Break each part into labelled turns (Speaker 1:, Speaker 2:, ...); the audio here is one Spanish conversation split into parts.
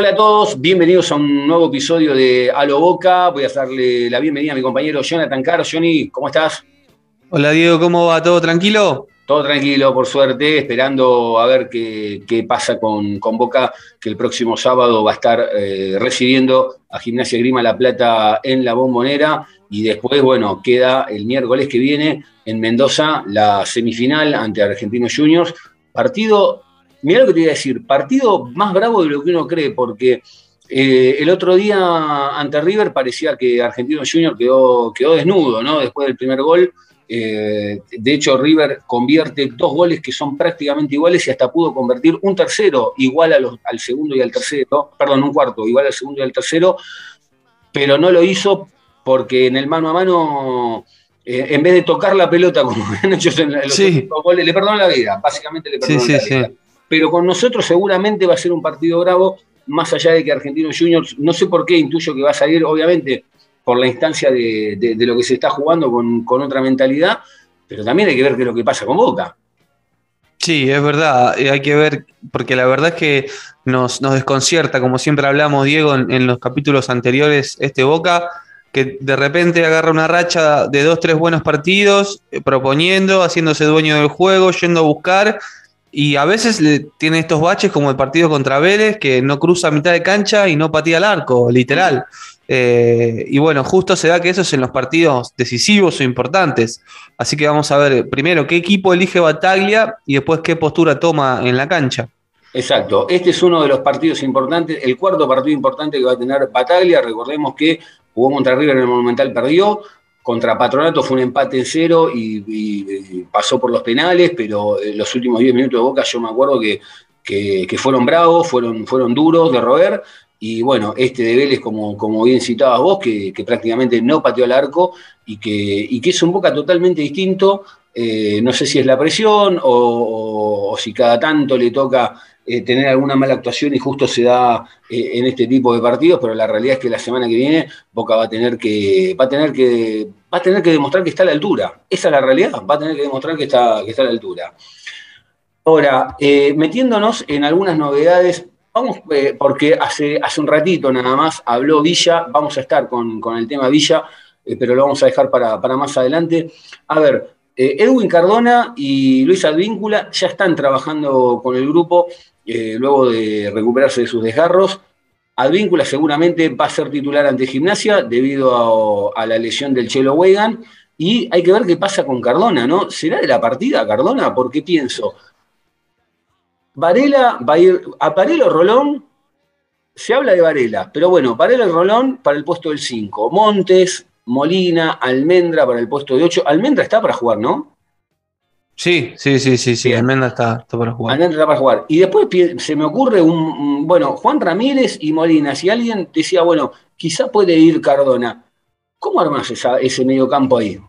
Speaker 1: Hola a todos, bienvenidos a un nuevo episodio de A lo Boca. Voy a darle la bienvenida a mi compañero Jonathan Caro. Johnny, ¿cómo estás?
Speaker 2: Hola Diego, ¿cómo va? ¿Todo tranquilo?
Speaker 1: Todo tranquilo, por suerte, esperando a ver qué, pasa con, Boca, que el próximo sábado va a estar eh, recibiendo a Gimnasia Grima La Plata en la Bombonera. Y después, bueno, queda el miércoles que viene en Mendoza la semifinal ante Argentinos Juniors. Partido Mirá lo que te iba a decir, partido más bravo de lo que uno cree, porque eh, el otro día ante River parecía que Argentino Junior quedó, quedó desnudo, ¿no? Después del primer gol. Eh, de hecho, River convierte dos goles que son prácticamente iguales y hasta pudo convertir un tercero igual al segundo y al tercero, perdón, un cuarto igual al segundo y al tercero, pero no lo hizo porque en el mano a mano, eh, en vez de tocar la pelota como han hecho en los goles, le perdonó la vida, básicamente le perdonó la vida pero con nosotros seguramente va a ser un partido bravo, más allá de que Argentinos Juniors, no sé por qué, intuyo que va a salir, obviamente, por la instancia de, lo que se está jugando con, otra mentalidad, pero también hay que ver qué es lo que pasa con Boca.
Speaker 2: Sí, es verdad, hay que ver, porque la verdad es que nos, desconcierta, como siempre hablamos, Diego, en, los capítulos anteriores, este Boca, que de repente agarra una racha de dos, tres buenos partidos, eh, proponiendo, haciéndose dueño del juego, yendo a buscar, y a veces le, tiene estos baches como el partido contra Vélez, que no cruza mitad de cancha y no patía el arco, literal. Eh, y bueno, justo se da que eso es en los partidos decisivos o importantes. Así que vamos a ver primero qué equipo elige Bataglia y después qué postura toma en la cancha.
Speaker 1: Exacto, este es uno de los partidos importantes, el cuarto partido importante que va a tener Bataglia. Recordemos que jugó contra River en el Monumental, perdió, contra Patronato fue un empate en cero y, pasó por los penales, pero en los últimos 10 minutos de Boca yo me acuerdo que, que, fueron bravos, fueron, fueron duros de roer. Y bueno, este de Vélez, como, como bien citabas vos, que, prácticamente no pateó al arco y que, y es un Boca totalmente distinto. Eh, no sé si es la presión o, si cada tanto le toca eh, tener alguna mala actuación y justo se da eh, en este tipo de partidos, pero la realidad es que la semana que viene Boca va a tener que, va a tener que, va a tener que demostrar que está a la altura. Esa es la realidad, va a tener que demostrar que está, que está a la altura. Ahora, eh, metiéndonos en algunas novedades, vamos, porque hace, hace un ratito nada más habló Villa, vamos a estar con, el tema Villa, pero lo vamos a dejar para, para más adelante. A ver, Edwin Cardona y Luis Advíncula ya están trabajando con el grupo eh, luego de recuperarse de sus desgarros. Advíncula seguramente va a ser titular ante Gimnasia debido a, la lesión del Chelo Wegan. Y hay que ver qué pasa con Cardona, ¿no? ¿Será de la partida Cardona? Porque pienso, Varela va a ir, a Varela Rolón, se habla de Varela, pero bueno, Varela y Rolón para el puesto del 5, Montes, Molina, Almendra para el puesto de 8. Almendra está para jugar, ¿no?
Speaker 2: Sí, sí, sí, sí, sí, Almendra está, para jugar.
Speaker 1: Almendra está para jugar. Y después se me ocurre un, bueno, Juan Ramírez y Molina, si alguien decía, bueno, quizá puede ir Cardona, ¿cómo armas ese medio campo ahí?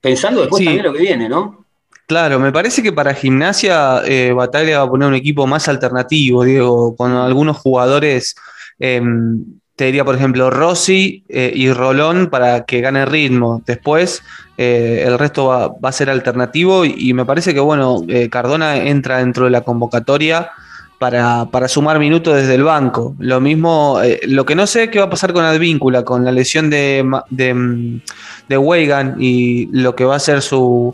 Speaker 1: Pensando después también lo que viene, ¿no?
Speaker 2: Claro, me parece que para gimnasia eh, Batalla va a poner un equipo más alternativo, Diego, con algunos jugadores em, te diría, por ejemplo, Rossi eh, y Rolón para que gane ritmo. Después, eh, el resto va, a ser alternativo y, me parece que, bueno, eh, Cardona entra dentro de la convocatoria para, sumar minutos desde el banco. Lo mismo, lo que no sé es qué va a pasar con Advíncula, con la lesión de, de, de Weigan y lo que va a ser su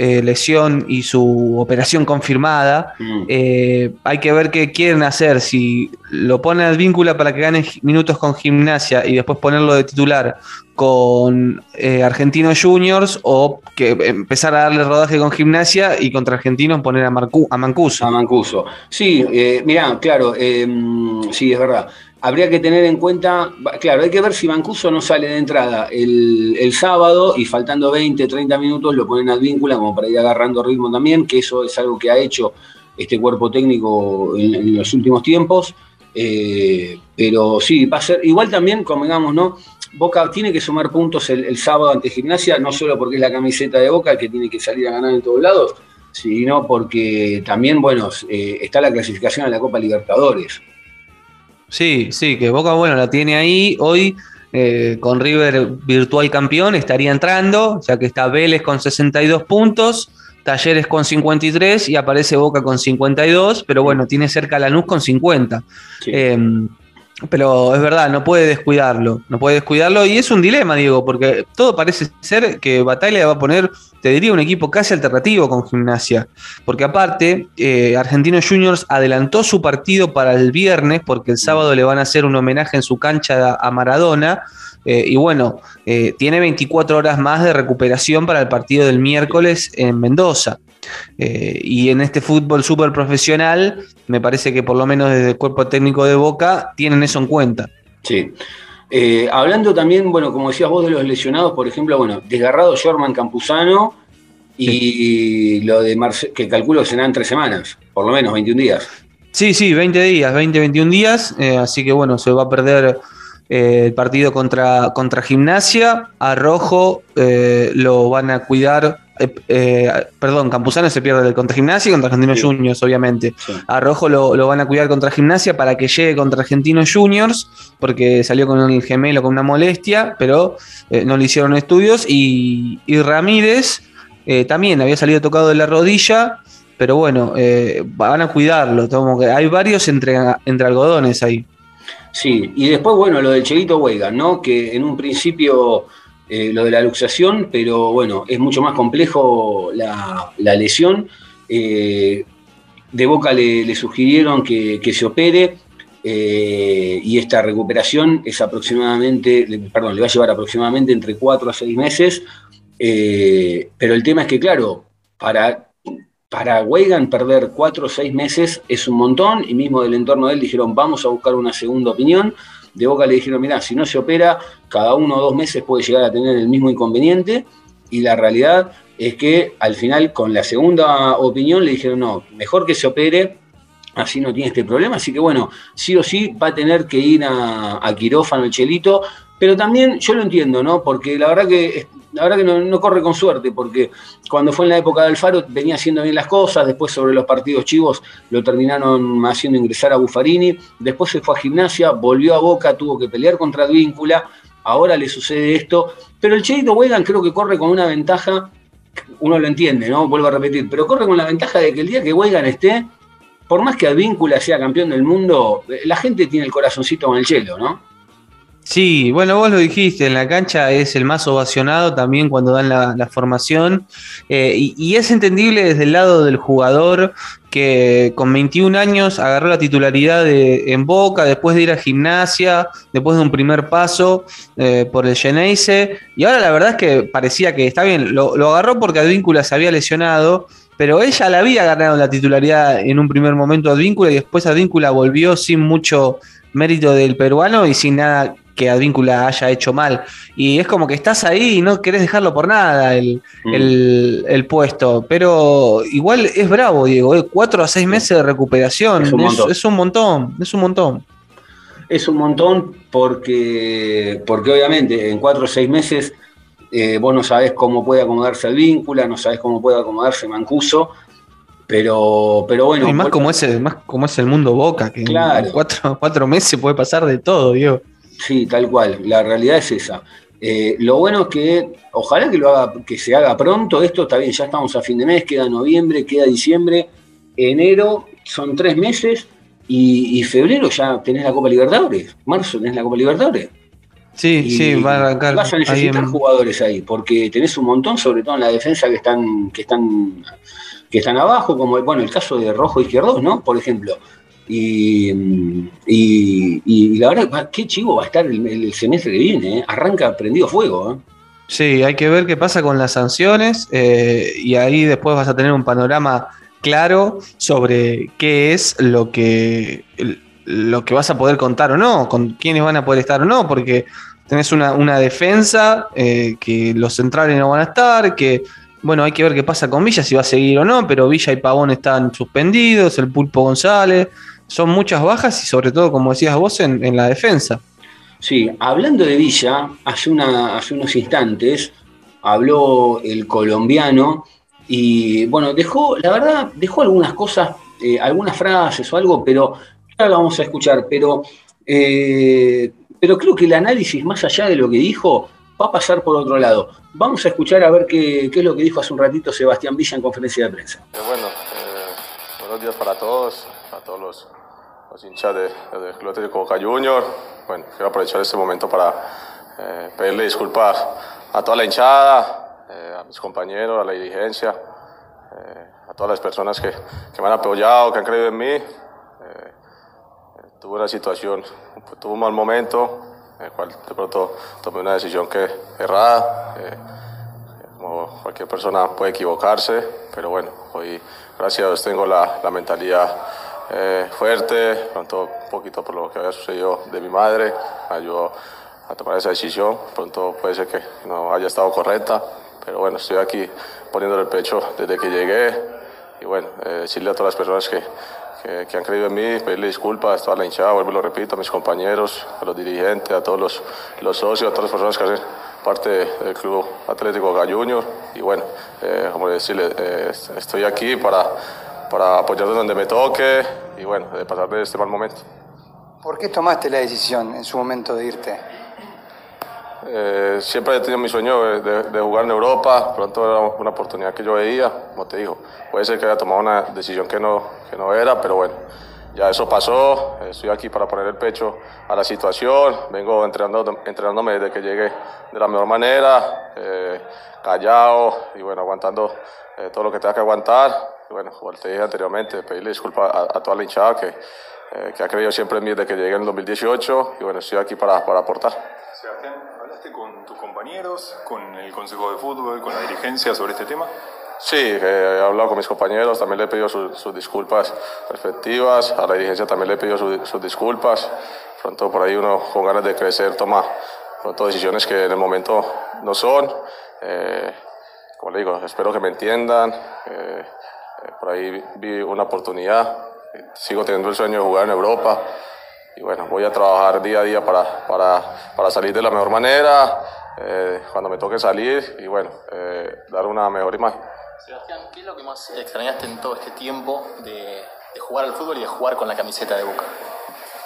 Speaker 2: eh, lesión y su operación confirmada. Mm. Eh, hay que ver qué quieren hacer. Si lo ponen al vínculo para que gane minutos con gimnasia y después ponerlo de titular con eh, Argentinos Juniors o que empezar a darle rodaje con gimnasia y contra Argentinos poner a, a Mancuso.
Speaker 1: A Mancuso. Sí, mirá, claro, sí, es verdad habría que tener en cuenta, claro, hay que ver si Mancuso no sale de entrada el, sábado y faltando 20, 30 minutos lo ponen al vínculo como para ir agarrando ritmo también, que eso es algo que ha hecho este cuerpo técnico en, los últimos tiempos. Eh, pero sí, va a ser. Igual también, convengamos, ¿no? Boca tiene que sumar puntos el, sábado ante Gimnasia, no solo porque es la camiseta de Boca que tiene que salir a ganar en todos lados, sino porque también, bueno, eh, está la clasificación a la Copa Libertadores.
Speaker 2: Sí, sí, que Boca, bueno, la tiene ahí. Hoy eh, con River virtual campeón estaría entrando, ya que está Vélez con 62 puntos, Talleres con 53 y aparece Boca con 52, pero bueno, tiene cerca Lanús con 50. Em, pero es verdad, no puede descuidarlo, no puede descuidarlo y es un dilema, Diego, porque todo parece ser que Batalla va a poner, te diría, un equipo casi alternativo con Gimnasia, porque aparte, eh, Argentinos Juniors adelantó su partido para el viernes, porque el sábado le van a hacer un homenaje en su cancha a Maradona, eh, y bueno, eh, tiene 24 horas más de recuperación para el partido del miércoles en Mendoza. Eh, y en este fútbol súper profesional, me parece que por lo menos desde el cuerpo técnico de Boca tienen eso en cuenta.
Speaker 1: Sí. hablando también, bueno, como decías vos de los lesionados, por ejemplo, bueno, desgarrado Sherman Campuzano y lo de que calculo que serán tres semanas, por lo menos 21 días.
Speaker 2: Sí, sí, 20 días, 20, 21 días, así que bueno, se va a perder eh, el partido contra, contra Gimnasia. A Rojo eh, lo van a cuidar. Eh, perdón, Campuzano se pierde contra Gimnasia y contra Argentinos Juniors, obviamente. A Rojo lo, van a cuidar contra Gimnasia para que llegue contra Argentinos Juniors, porque salió con el gemelo con una molestia, pero no le hicieron estudios. Y, Ramírez también había salido tocado de la rodilla, pero bueno, van a cuidarlo. hay varios entre, entre algodones ahí.
Speaker 1: Sí, y después, bueno, lo del Cheguito Huega, ¿no? Que en un principio eh, lo de la luxación, pero bueno, es mucho más complejo la, lesión. Eh, de Boca le, sugirieron que, se opere eh, y esta recuperación es aproximadamente, perdón, le va a llevar aproximadamente entre 4 a 6 meses. pero el tema es que, claro, para para Weigan perder cuatro o seis meses es un montón, y mismo del entorno de él dijeron, vamos a buscar una segunda opinión. De Boca le dijeron, mira, si no se opera, cada uno o dos meses puede llegar a tener el mismo inconveniente, y la realidad es que al final con la segunda opinión le dijeron, no, mejor que se opere, así no tiene este problema, así que bueno, sí o sí va a tener que ir a, a quirófano el Chelito, pero también yo lo entiendo, ¿no? Porque la verdad que la verdad que no, corre con suerte, porque cuando fue en la época de Alfaro venía haciendo bien las cosas, después sobre los partidos chivos lo terminaron haciendo ingresar a Buffarini, después se fue a gimnasia, volvió a Boca, tuvo que pelear contra Advíncula, ahora le sucede esto, pero el Cheito Wegan creo que corre con una ventaja, uno lo entiende, ¿no? Vuelvo a repetir, pero corre con la ventaja de que el día que Wegan esté, por más que Advíncula sea campeón del mundo, la gente tiene el corazoncito con el chelo, ¿no?
Speaker 2: Sí, bueno, vos lo dijiste, en la cancha es el más ovacionado también cuando dan la, formación. Eh, y, es entendible desde el lado del jugador que con 21 años agarró la titularidad de, en Boca, después de ir a gimnasia, después de un primer paso eh, por el Geneise. Y ahora la verdad es que parecía que está bien, lo, agarró porque Advíncula se había lesionado, pero ella la había ganado la titularidad en un primer momento Advíncula y después Advíncula volvió sin mucho mérito del peruano y sin nada que Advíncula haya hecho mal. Y es como que estás ahí y no querés dejarlo por nada el, mm. puesto. Pero igual es bravo, Diego. ¿eh? Cuatro a seis meses de recuperación. Es un, montón. Es, un montón. Es un montón.
Speaker 1: Es un montón porque, porque obviamente en cuatro o seis meses eh, vos no sabés cómo puede acomodarse Advíncula, no sabés cómo puede acomodarse Mancuso. Pero, pero bueno.
Speaker 2: Y más como, es el, más como es el mundo Boca, que en cuatro, cuatro meses puede pasar de todo, Diego.
Speaker 1: Sí, tal cual. La realidad es esa. Eh, lo bueno es que ojalá que lo haga, que se haga pronto. Esto está bien, ya estamos a fin de mes, queda noviembre, queda diciembre, enero, son tres meses y, febrero ya tenés la Copa Libertadores. Marzo tenés la Copa Libertadores.
Speaker 2: Sí, sí, va a arrancar.
Speaker 1: Vas a necesitar jugadores ahí, porque tenés un montón, sobre todo en la defensa que están, que están, que están abajo, como bueno, el caso de Rojo Izquierdo, ¿no? Por ejemplo. Y, y, la verdad, qué chivo va a estar el, semestre que viene. ¿eh? Arranca prendido fuego. ¿eh?
Speaker 2: Sí, hay que ver qué pasa con las sanciones eh, y ahí después vas a tener un panorama claro sobre qué es lo que, lo que vas a poder contar o no, con quiénes van a poder estar o no, porque tenés una, una defensa que los centrales no van a estar, que bueno, hay que ver qué pasa con Villa, si va a seguir o no, pero Villa y Pavón están suspendidos, el Pulpo González, son muchas bajas y sobre todo, como decías vos, en, la defensa.
Speaker 1: Sí, hablando de Villa, hace, una, hace unos instantes habló el colombiano y bueno, dejó, la verdad, dejó algunas cosas, eh, algunas frases o algo, pero ahora vamos a escuchar, pero, eh, pero creo que el análisis, más allá de lo que dijo, va a pasar por otro lado. Vamos a escuchar a ver qué, es lo que dijo hace un ratito Sebastián Villa en conferencia de prensa.
Speaker 3: Eh, bueno, buenos días para todos, a todos los, hinchas del de, Club Atlético Boca Junior. Bueno, quiero aprovechar este momento para pedirle disculpas a toda la hinchada, eh, a mis compañeros, a la dirigencia, eh, a todas las personas que, que, me han apoyado, que han creído en mí. Eh, tuve una situación, tuve un mal momento, en el cual de pronto tomé una decisión que errada. como cualquier persona puede equivocarse, pero bueno, hoy gracias a tengo la, la mentalidad fuerte, pronto un poquito por lo que había sucedido de mi madre, ayudó a tomar esa decisión. Pronto puede ser que no haya estado correcta, pero bueno, estoy aquí poniéndole el pecho desde que llegué y bueno, eh, decirle a todas las personas que, que, han creído en mí, pedirle disculpas a toda la hinchada, vuelvo y lo repito, a mis compañeros, a los dirigentes, a todos los, los socios, a todas las personas que hacen parte del Club Atlético Junior y bueno, eh, como decirle, eh, estoy aquí para, para apoyar donde me toque y bueno, de pasar de este mal momento.
Speaker 4: ¿Por qué tomaste la decisión en su momento de irte?
Speaker 3: Eh, siempre he tenido mi sueño de, jugar en Europa, pronto era una oportunidad que yo veía, como te digo, puede ser que haya tomado una decisión que no, que no era, pero bueno, ya eso pasó, estoy aquí para poner el pecho a la situación, vengo entrenando, entrenándome desde que llegué de la mejor manera, eh, callado y bueno, aguantando eh, todo lo que tenga que aguantar, y bueno, como te dije anteriormente, pedirle disculpas a, toda la hinchada que, que ha creído siempre en mí desde que llegué en el 2018 y bueno, estoy aquí para, para aportar
Speaker 5: con tus compañeros, con el Consejo de Fútbol, con la dirigencia sobre este tema?
Speaker 3: Sí, he hablado con mis compañeros, también le he pedido sus disculpas respectivas, a la dirigencia también le he pedido sus disculpas. Pronto por ahí uno con ganas de crecer toma pronto decisiones que en el momento no son. Eh, como le digo, espero que me entiendan. Eh, eh, por ahí vi una oportunidad, sigo teniendo el sueño de jugar en Europa y bueno, voy a trabajar día a día para, para, para salir de la mejor manera, eh, cuando me toque salir y bueno, eh, dar una mejor imagen.
Speaker 6: Sebastián, ¿qué es lo que más extrañaste en todo este tiempo de, de jugar al fútbol y de jugar con la camiseta de Boca?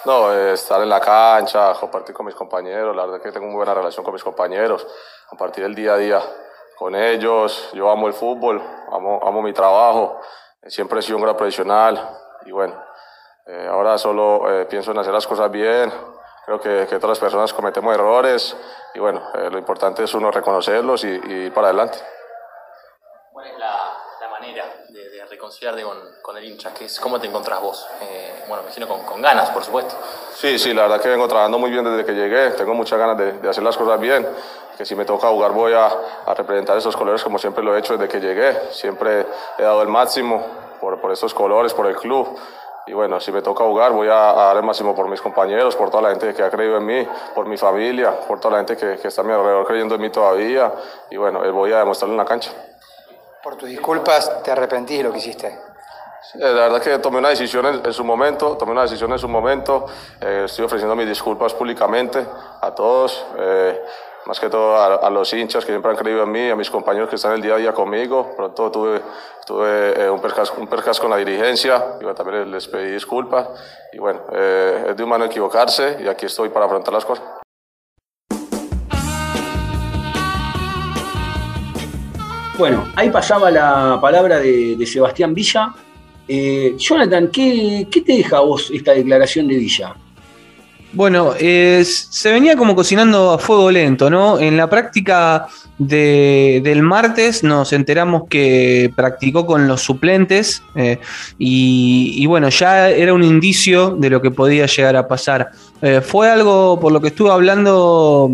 Speaker 3: No, eh, estar en la cancha, compartir con mis compañeros, la verdad que tengo muy buena relación con mis compañeros, compartir el día a día con ellos, yo amo el fútbol, amo, amo mi trabajo, siempre he sido un gran profesional y bueno, eh, ahora solo eh, pienso en hacer las cosas bien. Creo que, que todas las personas cometemos errores y bueno, eh, lo importante es uno reconocerlos y, ir para adelante.
Speaker 6: ¿Cuál es la, la manera de, de reconciliarte con, con, el hincha? ¿Qué es, ¿Cómo te encontrás vos? bueno, me imagino con, con, ganas, por supuesto.
Speaker 3: Sí, sí, la verdad que vengo trabajando muy bien desde que llegué. Tengo muchas ganas de, de hacer las cosas bien. Que si me toca jugar voy a, a, representar esos colores como siempre lo he hecho desde que llegué. Siempre he dado el máximo por, por esos colores, por el club y bueno, si me toca jugar, voy a, dar el máximo por mis compañeros, por toda la gente que ha creído en mí, por mi familia, por toda la gente que, que está a mi alrededor creyendo en mí todavía. Y bueno, eh, voy a demostrarlo en la cancha.
Speaker 4: Por tus disculpas, ¿te arrepentís de lo que hiciste?
Speaker 3: La verdad que tomé una decisión en, su momento, tomé una decisión en su momento. Eh, estoy ofreciendo mis disculpas públicamente a todos. Eh, más que todo a, los hinchas que siempre han creído en mí, a mis compañeros que están el día a día conmigo. Pronto tuve, tuve eh, un, percas, un percas con la dirigencia, y también les pedí disculpas. Y bueno, eh, es de humano equivocarse y aquí estoy para afrontar las cosas.
Speaker 1: Bueno, ahí pasaba la palabra de, Sebastián Villa. Eh, Jonathan, ¿qué, ¿qué te deja a vos esta declaración de Villa?
Speaker 2: Bueno, se venía como cocinando a fuego lento, ¿no? En la práctica del martes nos enteramos que practicó con los suplentes eh, y, bueno, ya era un indicio de lo que podía llegar a pasar. Eh, fue algo, por lo que estuve hablando,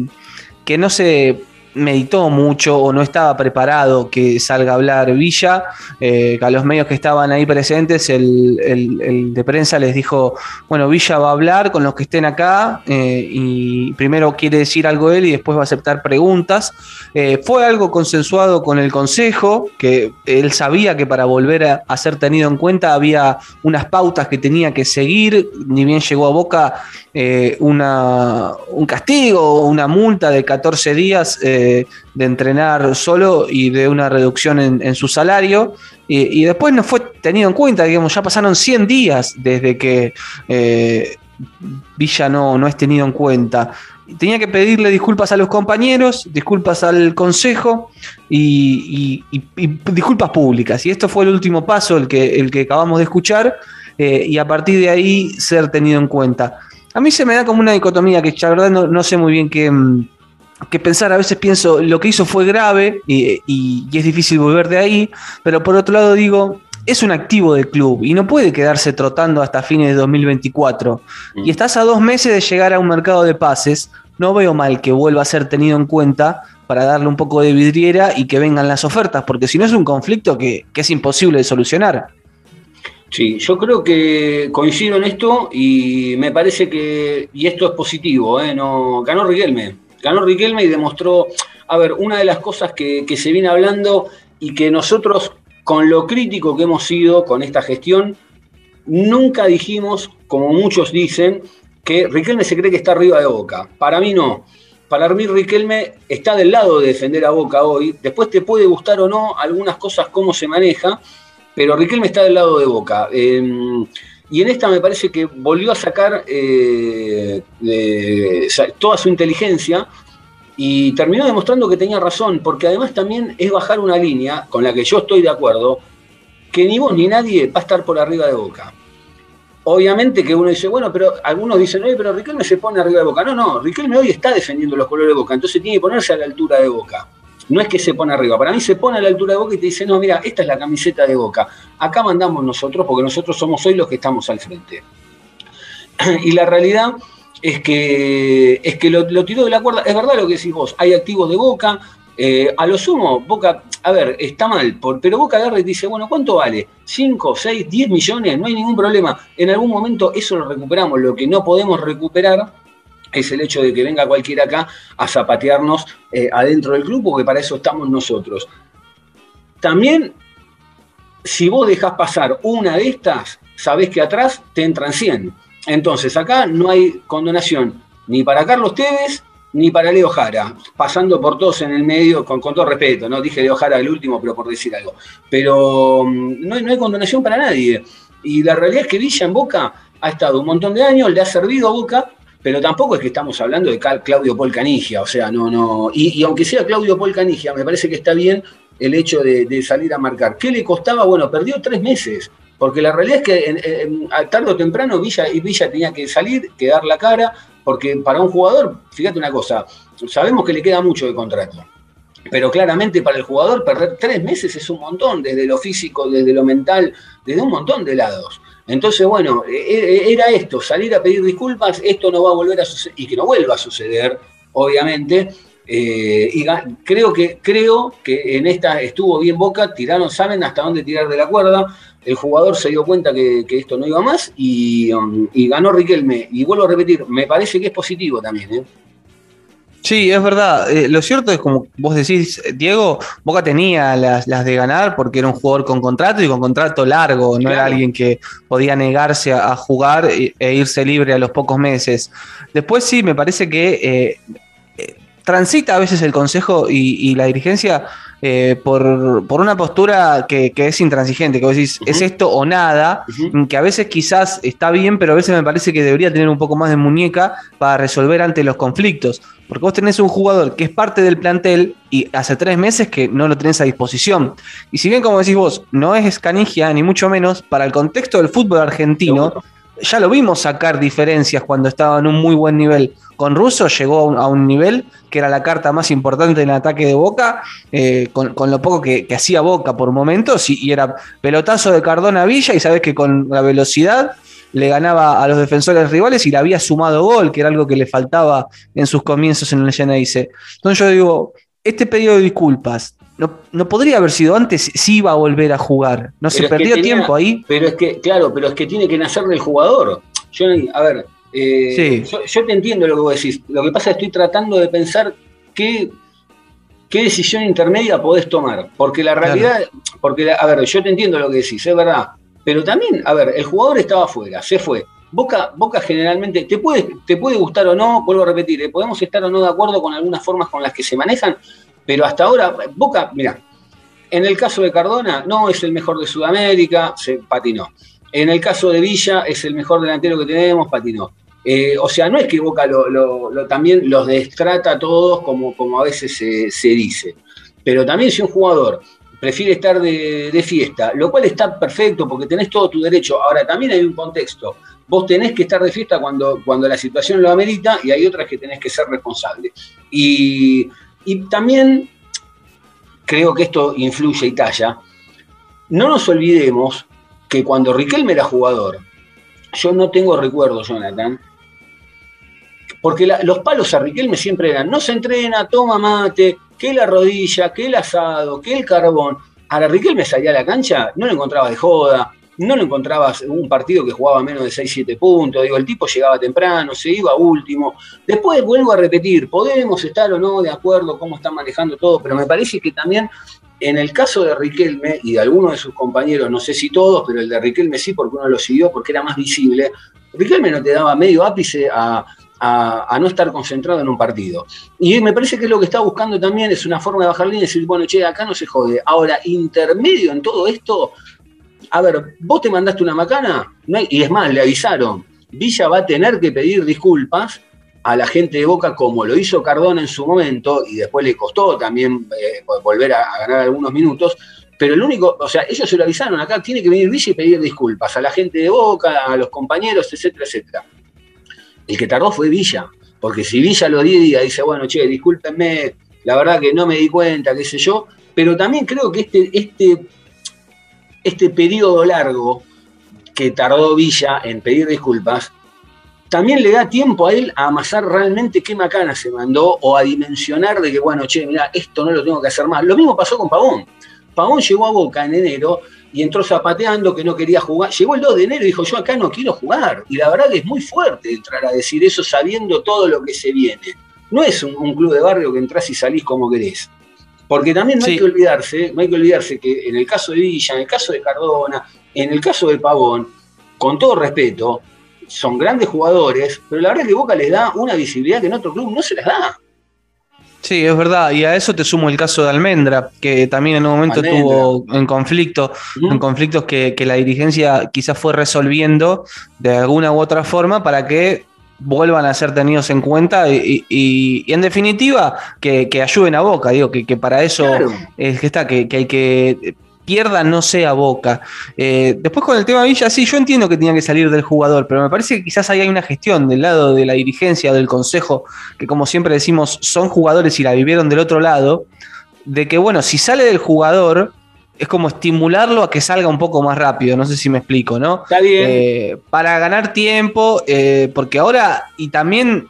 Speaker 2: que no se, meditó mucho o no estaba preparado que salga a hablar Villa. Eh, a los medios que estaban ahí presentes, el, el, de prensa les dijo, bueno, Villa va a hablar con los que estén acá eh, y primero quiere decir algo él y después va a aceptar preguntas. Eh, fue algo consensuado con el Consejo, que él sabía que para volver a, ser tenido en cuenta había unas pautas que tenía que seguir, ni bien llegó a Boca una, un castigo o una multa de 14 días de entrenar solo y de una reducción en, su salario. Y, después no fue tenido en cuenta, digamos, ya pasaron 100 días desde que eh, Villa no, no es tenido en cuenta. Tenía que pedirle disculpas a los compañeros, disculpas al consejo y, disculpas públicas. Y esto fue el último paso, el que, el que acabamos de escuchar, eh, y a partir de ahí ser tenido en cuenta. A mí se me da como una dicotomía que la verdad no, no sé muy bien qué, mm, que pensar, a veces pienso, lo que hizo fue grave y, es difícil volver de ahí, pero por otro lado digo, es un activo del club y no puede quedarse trotando hasta fines de 2024. Mm. Y estás a dos meses de llegar a un mercado de pases, no veo mal que vuelva a ser tenido en cuenta para darle un poco de vidriera y que vengan las ofertas, porque si no es un conflicto que, es imposible de solucionar.
Speaker 1: Sí, yo creo que coincido en esto y me parece que, y esto es positivo, ¿eh? no, ganó Riquelme, Ganó Riquelme y demostró, a ver, una de las cosas que, se viene hablando y que nosotros, con lo crítico que hemos sido con esta gestión, nunca dijimos, como muchos dicen, que Riquelme se cree que está arriba de Boca. Para mí no. Para mí Riquelme está del lado de defender a Boca hoy. Después te puede gustar o no algunas cosas, cómo se maneja, pero Riquelme está del lado de Boca. Em, y en esta me parece que volvió a sacar eh, toda su inteligencia y terminó demostrando que tenía razón, porque además también es bajar una línea con la que yo estoy de acuerdo, que ni vos ni nadie va a estar por arriba de Boca. Obviamente que uno dice, bueno, pero algunos dicen, oye, pero Riquelme se pone arriba de Boca. No, no, Riquelme hoy está defendiendo los colores de Boca, entonces tiene que ponerse a la altura de Boca. No es que se pone arriba, para mí se pone a la altura de Boca y te dice, no, mira, esta es la camiseta de Boca. Acá mandamos nosotros porque nosotros somos hoy los que estamos al frente. Y la realidad es que, es que lo, tiró de la cuerda. Es verdad lo que decís vos, hay activos de Boca. Eh, a lo sumo, Boca, a ver, está mal, pero Boca agarra y dice, bueno, ¿cuánto vale? ¿5, 6, 10 millones? No hay ningún problema. En algún momento eso lo recuperamos. Lo que no podemos recuperar es el hecho de que venga cualquiera acá a zapatearnos eh, adentro del club, porque para eso estamos nosotros. También, si vos dejás pasar una de estas, sabés que atrás te entran 100. Entonces, acá no hay condonación ni para Carlos Tevez ni para Leo Jara, pasando por todos en el medio, con, todo respeto, no dije Leo Jara el último, pero por decir algo. Pero mm, no hay, no hay condonación para nadie. Y la realidad es que Villa en Boca ha estado un montón de años, le ha servido a Boca pero tampoco es que estamos hablando de Claudio Paul Canigia, o sea, no, no, y, aunque sea Claudio Paul Canigia, me parece que está bien el hecho de, salir a marcar. ¿Qué le costaba? Bueno, perdió tres meses, porque la realidad es que tarde o temprano Villa, Villa tenía que salir, que dar la cara, porque para un jugador, fíjate una cosa, sabemos que le queda mucho de contrato. Pero claramente para el jugador perder tres meses es un montón, desde lo físico, desde lo mental, desde un montón de lados. Entonces, bueno, e, e, era esto, salir a pedir disculpas, esto no va a volver a suceder, y que no vuelva a suceder, obviamente. Eh, y creo que, creo que en esta estuvo bien Boca, tiraron, saben hasta dónde tirar de la cuerda. El jugador se dio cuenta que, esto no iba más y, um, y, ganó Riquelme. Y vuelvo a repetir, me parece que es positivo también. ¿eh?
Speaker 2: Sí, es verdad. Eh, lo cierto es como vos decís, Diego, Boca tenía las, de ganar porque era un jugador con contrato y con contrato largo, no era alguien que podía negarse a, jugar e, e, irse libre a los pocos meses. Después sí, me parece que eh, eh, transita a veces el consejo y, la dirigencia por, una postura que, es intransigente, que vos decís, es esto o nada, que a veces quizás está bien, pero a veces me parece que debería tener un poco más de muñeca para resolver ante los conflictos. Porque vos tenés un jugador que es parte del plantel y hace tres meses que no lo tenés a disposición. Y si bien, como decís vos, no es escanigia, ni mucho menos, para el contexto del fútbol argentino, ya lo vimos sacar diferencias cuando estaba en un muy buen nivel. Con Russo llegó a un, nivel que era la carta más importante en el ataque de Boca, eh, con, lo poco que, hacía Boca por momentos, y, era pelotazo de Cardona Villa, y sabes que con la velocidad le ganaba a los defensores rivales y le había sumado gol, que era algo que le faltaba en sus comienzos en el Geneise. Entonces yo digo, este pedido de disculpas, no, no podría haber sido antes si iba a volver a jugar. No se
Speaker 1: Pero
Speaker 2: perdió
Speaker 1: tenía-
Speaker 2: tiempo ahí.
Speaker 1: Pero es que, claro, pero es que tiene que nacer del jugador. Yo, a ver, eh,
Speaker 2: Sí.
Speaker 1: yo, yo te entiendo lo que vos decís. Lo que pasa es que estoy tratando de pensar qué, qué decisión intermedia podés tomar. Porque la realidad, porque, la- a ver, yo te entiendo lo que decís, es verdad. Pero también, a ver, el jugador estaba afuera, se fue. Boca, Boca generalmente, te puede, te puede gustar o no, vuelvo a repetir, eh, podemos estar o no de acuerdo con algunas formas con las que se manejan, pero hasta ahora, Boca, mira, en el caso de Cardona, no es el mejor de Sudamérica, se patinó. En el caso de Villa, es el mejor delantero que tenemos, patinó. Eh, o sea, no es que Boca lo, también los destrata a todos como, como a veces se, dice. Pero también si un jugador prefiere estar de, de fiesta, lo cual está perfecto porque tenés todo tu derecho. Ahora, también hay un contexto. Vos tenés que estar de fiesta cuando, cuando la situación lo amerita y hay otras que tenés que ser responsable. Y, y también creo que esto influye y talla. No nos olvidemos que cuando Riquelme era jugador, yo no tengo recuerdo, Jonathan, porque la- los palos a Riquelme siempre eran, no se entrena, toma mate, que la rodilla, que el asado, que el carbón. Ahora Riquelme salía a la cancha, no lo encontraba de joda, no lo encontrabas en un partido que jugaba menos de 6-7 puntos, digo, el tipo llegaba temprano, se iba último. Después vuelvo a repetir, podemos estar o no de acuerdo cómo están manejando todo, pero me parece que también en el caso de Riquelme y de algunos de sus compañeros, no sé si todos, pero el de Riquelme sí, porque uno lo siguió porque era más visible, Riquelme no te daba medio ápice a, a- a no estar concentrado en un partido. Y me parece que lo que está buscando también es una forma de bajar línea y decir, bueno, che, acá no se jode. Ahora, intermedio en todo esto, a ver, vos te mandaste una macana, y es más, le avisaron, Villa va a tener que pedir disculpas a la gente de Boca como lo hizo Cardona en su momento, y después le costó también eh, volver a, a ganar algunos minutos, pero el único, o sea, ellos se lo avisaron, acá tiene que venir Villa y pedir disculpas a la gente de Boca, a los compañeros, etcétera, etcétera. El que tardó fue Villa, porque si Villa lo día dice, bueno, che, discúlpenme, la verdad que no me di cuenta, qué sé yo, pero también creo que este, este, este periodo largo que tardó Villa en pedir disculpas, también le da tiempo a él a amasar realmente qué macana se mandó o a dimensionar de que, bueno, che, mira, esto no lo tengo que hacer más. Lo mismo pasó con Pavón. Pavón llegó a Boca en enero y entró zapateando que no quería jugar. Llegó el 2 de enero y dijo, yo acá no quiero jugar. Y la verdad es muy fuerte entrar a decir eso sabiendo todo lo que se viene. No es un, un club de barrio que entras y salís como querés. Porque también no hay que olvidarse, no hay que olvidarse que en el caso de Villa, en el caso de Cardona, en el caso de Pavón, con todo respeto, son grandes jugadores, pero la verdad es que Boca les da una visibilidad que en otro club no se les da.
Speaker 2: Sí, es verdad. Y a eso te sumo el caso de Almendra, que también en un momento
Speaker 1: Almendra.
Speaker 2: estuvo en conflicto, en conflictos que, que la dirigencia quizás fue resolviendo de alguna u otra forma para que vuelvan a ser tenidos en cuenta y, y- y en definitiva que, que ayuden a Boca, digo, que, que para eso
Speaker 1: Claro.
Speaker 2: es que está, que, que el que pierda no sea Boca. Eh, después con el tema Villa, sí, yo entiendo que tenía que salir del jugador, pero me parece que quizás ahí hay una gestión del lado de la dirigencia, del consejo, que como siempre decimos, son jugadores y la vivieron del otro lado, de que bueno, si sale del jugador, es como estimularlo a que salga un poco más rápido, no sé si me explico, ¿no?
Speaker 1: Está bien.
Speaker 2: Eh, para ganar tiempo, eh, porque ahora, y también,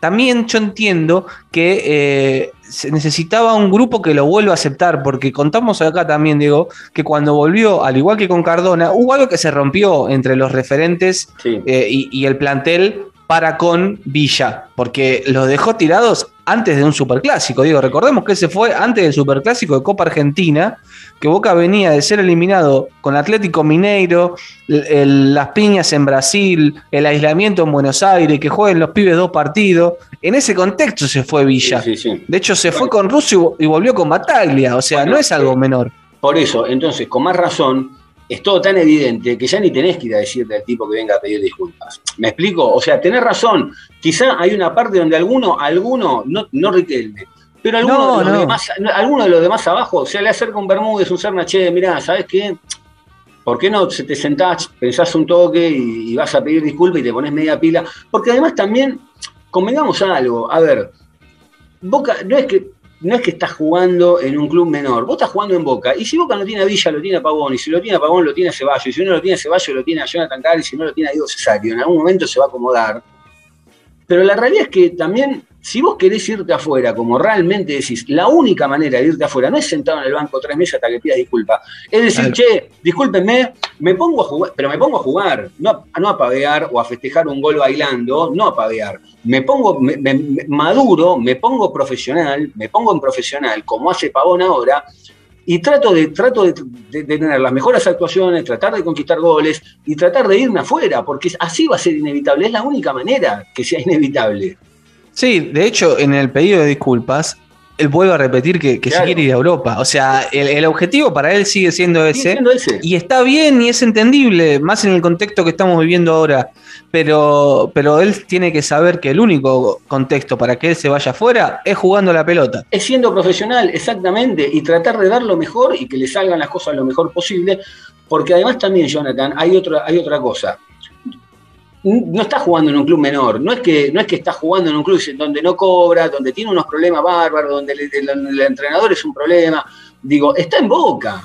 Speaker 2: también yo entiendo que eh, se necesitaba un grupo que lo vuelva a aceptar, porque contamos acá también, Diego, que cuando volvió, al igual que con Cardona, hubo algo que se rompió entre los referentes
Speaker 1: Sí.
Speaker 2: y, y el plantel para con Villa, porque los dejó tirados antes de un superclásico. Digo, recordemos que ese fue antes del superclásico de Copa Argentina, que Boca venía de ser eliminado con Atlético Mineiro, el- el- las piñas en Brasil, el aislamiento en Buenos Aires, que jueguen los pibes dos partidos. En ese contexto se fue Villa.
Speaker 1: Sí, sí, sí.
Speaker 2: De hecho, se fue con Russo y volvió con Bataglia. O sea,
Speaker 1: Bueno,
Speaker 2: no es algo
Speaker 1: eh,
Speaker 2: menor.
Speaker 1: Por eso, entonces, con más razón, es todo tan evidente que ya ni tenés que ir a decirle al tipo que venga a pedir disculpas. ¿Me explico? O sea, tenés razón. Quizá hay una parte donde alguno, alguno, no, no Riquelme, pero alguno,
Speaker 2: No,
Speaker 1: de los
Speaker 2: no.
Speaker 1: demás, alguno de los demás abajo, o sea, le acerca un Bermúdez, un Serna, che, mirá, ¿sabes qué? ¿Por qué no te sentás, pensás un toque y, y vas a pedir disculpas y te pones media pila? Porque además también, convengamos algo, a ver, Boca, no es que no es que estás jugando en un club menor, vos estás jugando en Boca, y si Boca no tiene a Villa, lo tiene a Pavón, y si lo tiene a Pavón, lo tiene a Ceballos, y si uno lo tiene a Ceballos, lo tiene a Jonathan Carr, y si no lo tiene a Diego Cesario, en algún momento se va a acomodar. Pero la realidad es que también si vos querés irte afuera, como realmente decís, la única manera de irte afuera no es sentado en el banco tres meses hasta que pidas disculpas. Es decir, che, discúlpenme, me pongo a jugar, pero me pongo a jugar, no, no a pavear o a festejar un gol bailando, no a pavear. Me pongo me, maduro, me pongo profesional, me pongo en profesional, como hace Pavón ahora, y trato de, trato de, tener las mejores actuaciones, tratar de conquistar goles y tratar de irme afuera, porque así va a ser inevitable, es la única manera que sea inevitable.
Speaker 2: Sí, de hecho, en el pedido de disculpas, él vuelve a repetir que, que quiere ir a Europa. O sea, el, objetivo para él sigue siendo, ese, Y está bien y es entendible, más en el contexto que estamos viviendo ahora. Pero, pero él tiene que saber que el único contexto para que él se vaya afuera es jugando la pelota.
Speaker 1: Es siendo profesional, exactamente, y tratar de dar lo mejor y que le salgan las cosas lo mejor posible. Porque además también, Jonathan, hay otra, hay otra cosa no está jugando en un club menor, no es que, no es que está jugando en un club donde no cobra, donde tiene unos problemas bárbaros, donde el, entrenador es un problema. Digo, está en Boca.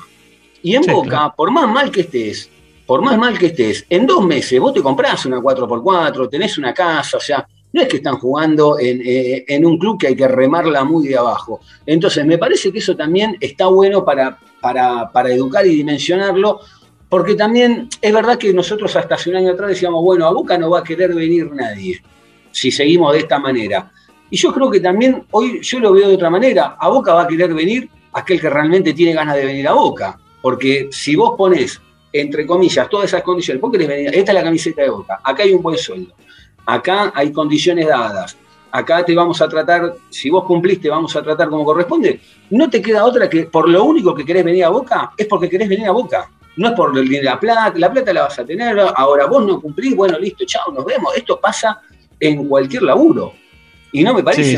Speaker 1: Y en Boca, por más mal que estés, por más mal que estés, en dos meses vos te comprás una 4x4, tenés una casa, o sea, no es que están jugando en, eh, en, un club que hay que remarla muy de abajo. Entonces, me parece que eso también está bueno para, para, para educar y dimensionarlo, porque también es verdad que nosotros hasta hace un año atrás decíamos, bueno, a Boca no va a querer venir nadie si seguimos de esta manera. Y yo creo que también hoy yo lo veo de otra manera. A Boca va a querer venir aquel que realmente tiene ganas de venir a Boca. Porque si vos pones, entre comillas, todas esas condiciones, ¿por qué les venir? Esta es la camiseta de Boca, acá hay un buen sueldo, acá hay condiciones dadas, acá te vamos a tratar, si vos cumpliste, vamos a tratar como corresponde, no te queda otra que por lo único que querés venir a Boca es porque querés venir a Boca no es por la plata, la plata la vas a tener, ahora vos no cumplís, bueno, listo, chao, nos vemos. Esto pasa en cualquier laburo. Y no me parece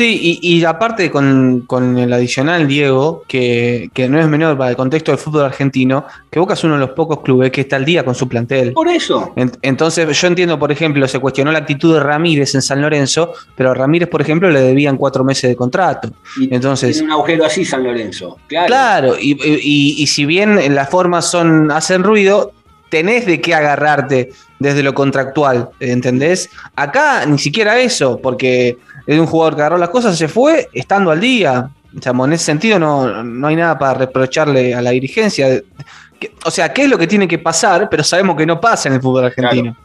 Speaker 2: y, aparte con, el adicional, Diego, que, no es menor para el contexto del fútbol argentino, que Boca es uno de los pocos clubes que está al día con su plantel.
Speaker 1: Por eso.
Speaker 2: entonces, yo entiendo, por ejemplo, se cuestionó la actitud de Ramírez en San Lorenzo, pero a Ramírez, por ejemplo, le debían cuatro meses de contrato.
Speaker 1: Y entonces, tiene un agujero así San Lorenzo. Claro,
Speaker 2: claro y, y si bien las formas son hacen ruido, tenés de qué agarrarte desde lo contractual, ¿entendés? Acá ni siquiera eso, porque es un jugador que agarró las cosas, se fue estando al día. en ese sentido no, hay nada para reprocharle a la dirigencia. O sea, ¿qué es lo que tiene que pasar? Pero sabemos que no pasa en el fútbol argentino.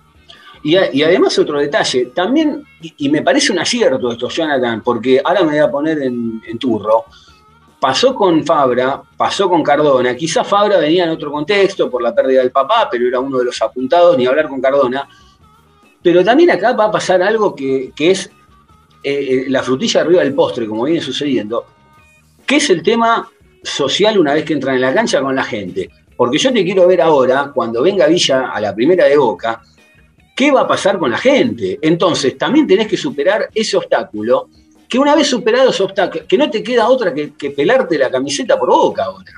Speaker 1: Y, además otro detalle, también, y, me parece un acierto esto, Jonathan, porque ahora me voy a poner en, turro, pasó con Fabra, pasó con Cardona, quizás Fabra venía en otro contexto por la pérdida del papá, pero era uno de los apuntados, ni hablar con Cardona, pero también acá va a pasar algo que, que es eh, eh, la frutilla arriba del postre, como viene sucediendo, ¿qué es el tema social una vez que entran en la cancha con la gente? Porque yo te quiero ver ahora, cuando venga Villa a la primera de Boca, ¿qué va a pasar con la gente? Entonces, también tenés que superar ese obstáculo, que una vez superado ese obstáculo, que no te queda otra que, pelarte la camiseta por Boca ahora.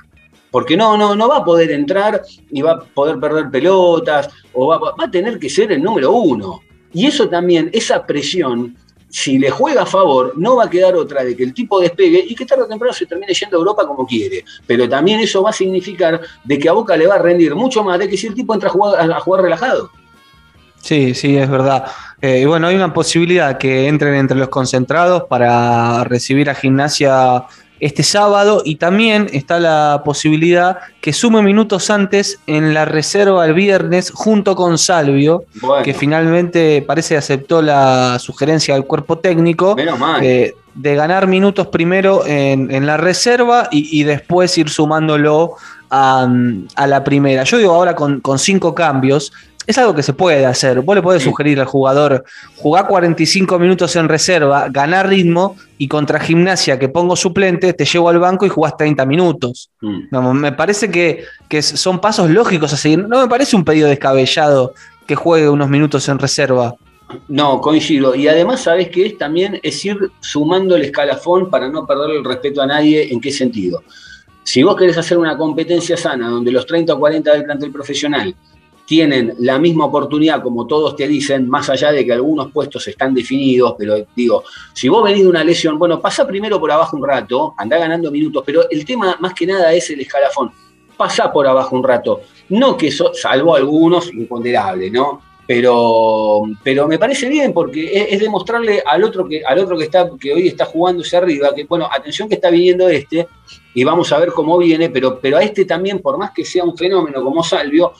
Speaker 1: Porque no, no, no va a poder entrar y va a poder perder pelotas, o va, va a tener que ser el número uno. Y eso también, esa presión, si le juega a favor, no va a quedar otra de que el tipo despegue y que tarde o temprano se termine yendo a Europa como quiere. Pero también eso va a significar de que a Boca le va a rendir mucho más de que si el tipo entra a jugar, a jugar relajado.
Speaker 2: Sí, sí, es verdad. Eh, y bueno, hay una posibilidad que entren entre los concentrados para recibir a gimnasia este sábado y también está la posibilidad que sume minutos antes en la reserva el viernes junto con Salvio, que finalmente parece aceptó la sugerencia del cuerpo técnico de ganar minutos primero en, la reserva y, después ir sumándolo a, la primera. Yo digo ahora con, con cinco cambios, es algo que se puede hacer. Vos le podés sugerir al jugador jugar 45 minutos en reserva, ganar ritmo y contra gimnasia que pongo suplente, te llevo al banco y jugás 30 minutos. Mm. me parece que, son pasos lógicos a seguir. No me parece un pedido descabellado que juegue unos minutos en reserva.
Speaker 1: No, coincido. Y además, ¿sabés qué es? También es ir sumando el escalafón para no perder el respeto a nadie. ¿En qué sentido? Si vos querés hacer una competencia sana donde los 30 o 40 del plantel profesional tienen la misma oportunidad, como todos te dicen, más allá de que algunos puestos están definidos, pero digo, si vos venís de una lesión, bueno, pasa primero por abajo un rato, anda ganando minutos, pero el tema más que nada es el escalafón. Pasa por abajo un rato. No que eso, salvo algunos, imponderable, ¿no? pero, pero me parece bien porque es, demostrarle al otro que, al otro que está, que hoy está jugándose arriba, que bueno, atención que está viniendo este, y vamos a ver cómo viene, pero, pero a este también, por más que sea un fenómeno como Salvio,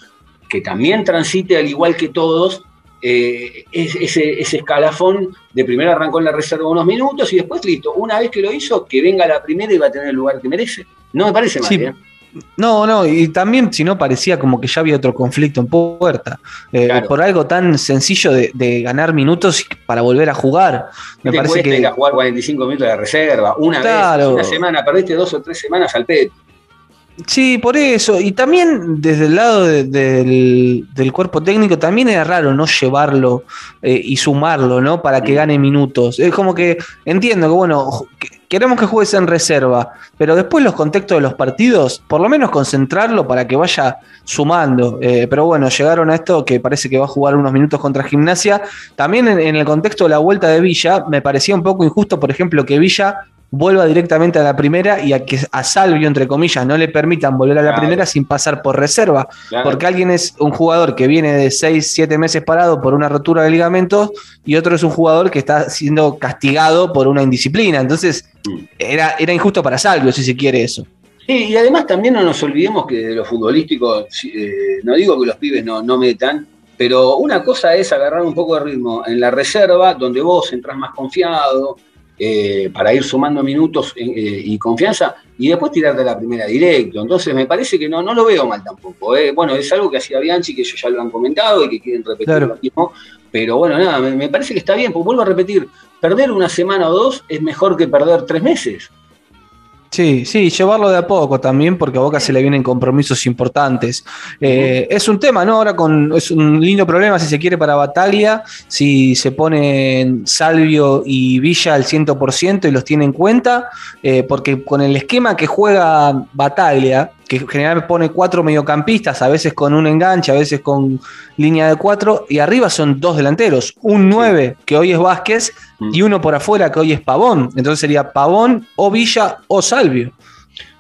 Speaker 1: que también transite al igual que todos, eh, ese, escalafón de primero arrancó en la reserva unos minutos y después listo, una vez que lo hizo, que venga la primera y va a tener el lugar que merece. No me parece mal, ¿eh?
Speaker 2: No, no, y también si no parecía como que ya había otro conflicto en puerta. Eh, por algo tan sencillo de, ganar minutos para volver a jugar.
Speaker 1: Me parece que. Ir a jugar 45 minutos de reserva, una vez, una semana, perdiste dos o tres semanas al PET.
Speaker 2: Sí, por eso. Y también desde el lado del, cuerpo técnico, también era raro no llevarlo eh, y sumarlo, ¿no? Para que mm. gane minutos. Es como que entiendo que, bueno, queremos que juegues en reserva, pero después los contextos de los partidos, por lo menos concentrarlo para que vaya sumando. Eh, pero bueno, llegaron a esto que parece que va a jugar unos minutos contra Gimnasia. También en, en el contexto de la vuelta de Villa, me parecía un poco injusto, por ejemplo, que Villa vuelva directamente a la primera y a que a Salvio, entre comillas, no le permitan volver a la primera sin pasar por reserva. Porque alguien es un jugador que viene de 6, 7 meses parado por una rotura de ligamentos y otro es un jugador que está siendo castigado por una indisciplina. Entonces, mm. era, era injusto para Salvio, si se quiere eso.
Speaker 1: Sí, y además también no nos olvidemos que de lo futbolístico, eh, no digo que los pibes no, no metan, pero una cosa es agarrar un poco de ritmo en la reserva, donde vos entras más confiado, eh, para ir sumando minutos eh, eh, y confianza y después tirarte la primera directo. Entonces me parece que no, no lo veo mal tampoco. Bueno, es algo que hacía Bianchi, que ellos ya lo han comentado y que quieren repetir lo mismo. Pero bueno, nada, me, me, parece que está bien, porque vuelvo a repetir, perder una semana o dos es mejor que perder tres meses.
Speaker 2: Sí, sí, llevarlo de a poco también, porque a Boca se le vienen compromisos importantes. Eh, es un tema, ¿no? Ahora con, es un lindo problema, si se quiere, para Bataglia, si se ponen Salvio y Villa al 100% y los tiene en cuenta, eh, porque con el esquema que juega Bataglia, que generalmente pone cuatro mediocampistas, a veces con un enganche, a veces con línea de cuatro, y arriba son dos delanteros, un 9 que hoy es Vázquez mm. y uno por afuera que hoy es Pavón. Entonces sería Pavón o Villa o Salvio.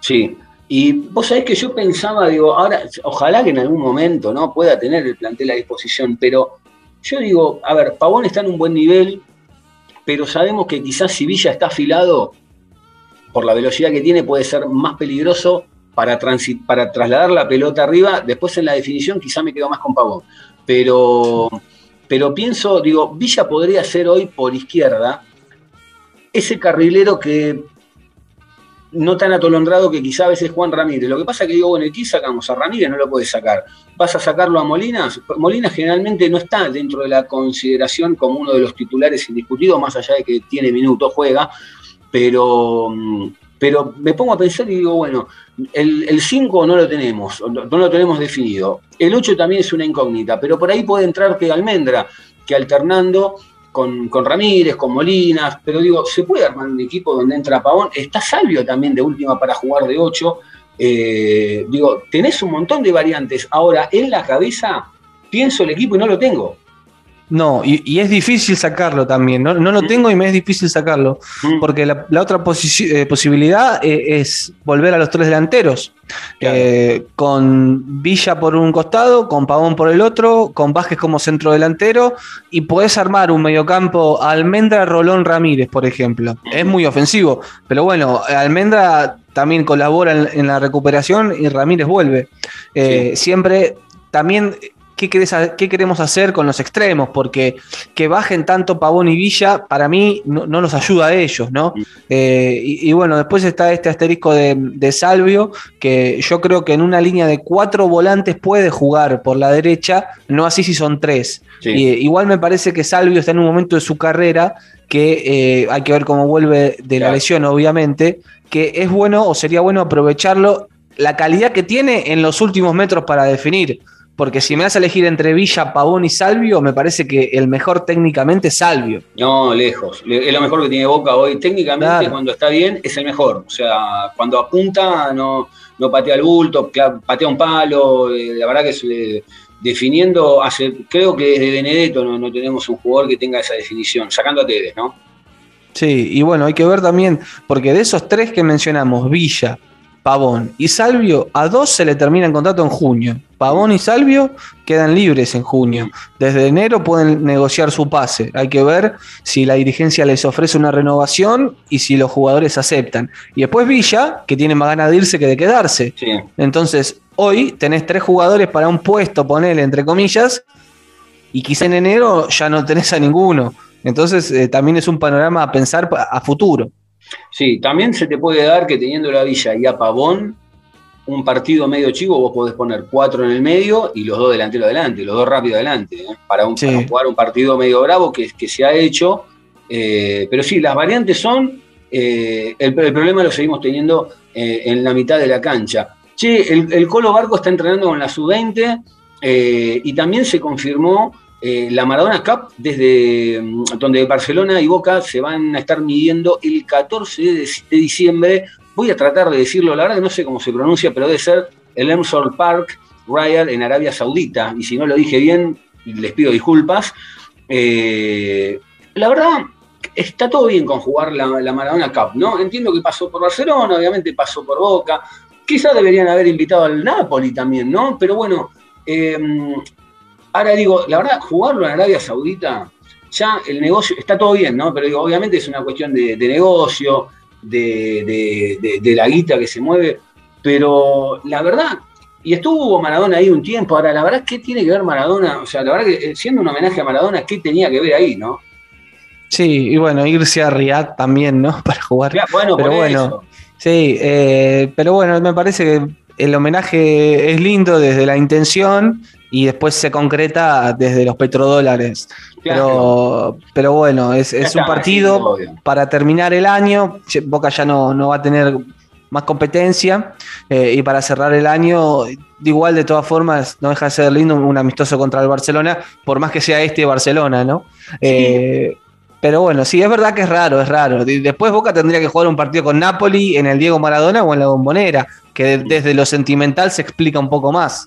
Speaker 1: Sí, y vos sabés que yo pensaba, digo, ahora, ojalá que en algún momento no pueda tener el plantel a disposición, pero yo digo, a ver, Pavón está en un buen nivel, pero sabemos que quizás si Villa está afilado, por la velocidad que tiene, puede ser más peligroso para, trasladar la pelota arriba. Después en la definición quizá me quedo más con Pavón. Pero, pero pienso, digo, Villa podría ser hoy por izquierda ese carrilero que no tan atolondrado que quizá a veces Juan Ramírez. Lo que pasa es que digo, bueno, aquí sacamos a Ramírez, no lo puedes sacar. ¿Vas a sacarlo a Molinas? Molinas generalmente no está dentro de la consideración como uno de los titulares indiscutidos, más allá de que tiene minutos, juega, pero mm, pero me pongo a pensar y digo, bueno, el 5 no lo tenemos, no lo tenemos definido. El 8 también es una incógnita, pero por ahí puede entrar que Almendra, que alternando con, Ramírez, con Molinas, pero digo, se puede armar un equipo donde entra Pavón. Está Salvio también de última para jugar de 8. Eh, digo, tenés un montón de variantes. Ahora, en la cabeza, pienso el equipo y no lo tengo.
Speaker 2: No, y, es difícil sacarlo también. No, lo mm. tengo y me es difícil sacarlo. Porque la, otra eh, posibilidad eh, es volver a los tres delanteros. Eh, con Villa por un costado, con Pavón por el otro, con Vázquez como centro delantero. Y podés armar un mediocampo Almendra, Rolón, Ramírez, por ejemplo. Es muy ofensivo. Pero bueno, Almendra también colabora en, la recuperación y Ramírez vuelve. Siempre también qué, queremos hacer con los extremos, porque que bajen tanto Pavón y Villa, para mí no, los ayuda a ellos, ¿no? Eh, y, bueno, después está este asterisco de, Salvio, que yo creo que en una línea de cuatro volantes puede jugar por la derecha, no así si son tres. igual me parece que Salvio está en un momento de su carrera que eh, hay que ver cómo vuelve de la lesión, obviamente, que es bueno o sería bueno aprovecharlo la calidad que tiene en los últimos metros para definir. Porque si me a elegir entre Villa, Pavón y Salvio, me parece que el mejor técnicamente es Salvio.
Speaker 1: No, lejos. Es lo mejor que tiene Boca hoy. Técnicamente, cuando está bien, es el mejor. O sea, cuando apunta, no, no patea el bulto, patea un palo. Eh, la verdad que es, eh, definiendo, hace, creo que desde Benedetto no, no tenemos un jugador que tenga esa definición, sacando a Tevez, ¿no?
Speaker 2: Sí, y bueno, hay que ver también, porque de esos tres que mencionamos, Villa, Pavón y Salvio, a dos se le termina el contrato en junio. Pavón y Salvio quedan libres en junio. Desde enero pueden negociar su pase. Hay que ver si la dirigencia les ofrece una renovación y si los jugadores aceptan. Y después Villa, que tiene más ganas de irse que de quedarse.
Speaker 1: Sí.
Speaker 2: Entonces, hoy tenés tres jugadores para un puesto, ponele entre comillas, y quizá en enero ya no tenés a ninguno. Entonces, eh, también es un panorama a pensar a futuro.
Speaker 1: Sí, también se te puede dar que teniendo la Villa y a Pavón, un partido medio chico, vos podés poner cuatro en el medio y los dos delanteros adelante, los dos rápido adelante, ¿eh? para, un,
Speaker 2: Sí.
Speaker 1: para jugar un partido medio bravo que, que se ha hecho. Eh, pero sí, las variantes son, eh, el, el problema lo seguimos teniendo en la mitad de la cancha. Che, el, el Colo Barco está entrenando con la sub-20 eh, y también se confirmó eh, la Maradona Cup, desde mm, donde Barcelona y Boca se van a estar midiendo el 14 de, diciembre. Voy a tratar de decirlo, la verdad que no sé cómo se pronuncia, pero debe ser el Emsor Park Riyadh en Arabia Saudita. Y si no lo dije bien, les pido disculpas. Eh, la verdad, está todo bien con jugar la, la Maradona Cup, ¿no? Entiendo que pasó por Barcelona, obviamente pasó por Boca. Quizás deberían haber invitado al Napoli también, ¿no? Pero bueno, eh, ahora digo, la verdad, jugarlo en Arabia Saudita, ya el negocio, está todo bien, ¿no? Pero digo, obviamente es una cuestión de, de negocio, de, de- de- de la guita que se mueve, pero la verdad, y estuvo Maradona ahí un tiempo, ahora la verdad, ¿qué tiene que ver Maradona? O sea, la verdad que eh, siendo un homenaje a Maradona, ¿qué tenía que ver ahí, no?
Speaker 2: Sí, y bueno, irse a Riyadh también, ¿no? Para jugar.
Speaker 1: Ya, bueno,
Speaker 2: Pero bueno,
Speaker 1: eso.
Speaker 2: Sí, eh, pero bueno, me parece que el homenaje es lindo desde la intención y después se concreta desde los petrodólares. Pero, pero bueno, es, es un partido para terminar el año. Boca ya no, no va a tener más competencia eh, y para cerrar el año, igual de todas formas, no deja de ser lindo un amistoso contra el Barcelona, por más que sea este Barcelona, ¿no? Eh, pero bueno, sí, es verdad que es raro, es raro. Después Boca tendría que jugar un partido con Napoli en el Diego Maradona o en la Bombonera, que de- desde lo sentimental se explica un poco más.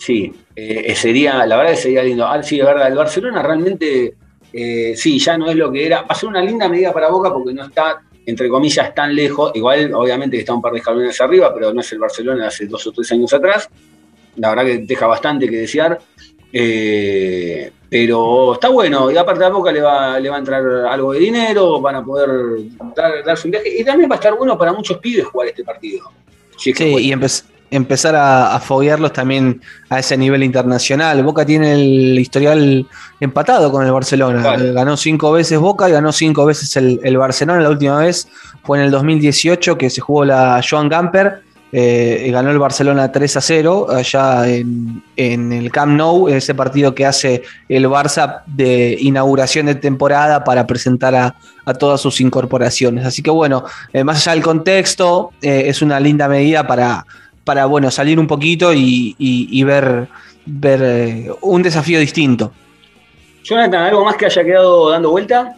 Speaker 1: Sí, eh, sería, la verdad que sería lindo. Ah, sí, es verdad, el Barcelona realmente, eh, sí, ya no es lo que era. Va a ser una linda medida para Boca porque no está, entre comillas, tan lejos. Igual, obviamente, que está un par de escalones arriba, pero no es el Barcelona de hace dos o tres años atrás. La verdad que deja bastante que desear. Eh, pero está bueno, y aparte a Boca le va, le va a entrar algo de dinero, van a poder dar, darse un viaje. Y también va a estar bueno para muchos pibes jugar este partido. Si es que
Speaker 2: Sí, y empe- empezar a, a foguearlos también a ese nivel internacional. Boca tiene el historial empatado con el Barcelona. Ganó cinco veces Boca y ganó cinco veces el, el Barcelona. La última vez fue en el 2018 que se jugó la Joan Gamper. eh, y ganó el Barcelona 3 a 0 allá en, en el Camp Nou, ese partido que hace el Barça de inauguración de temporada para presentar a, a todas sus incorporaciones. Así que bueno, eh, más allá del contexto, eh, es una linda medida para, para bueno, salir un poquito y, ver, ver eh, un desafío distinto.
Speaker 1: Jonathan, ¿algo más que haya quedado dando vuelta?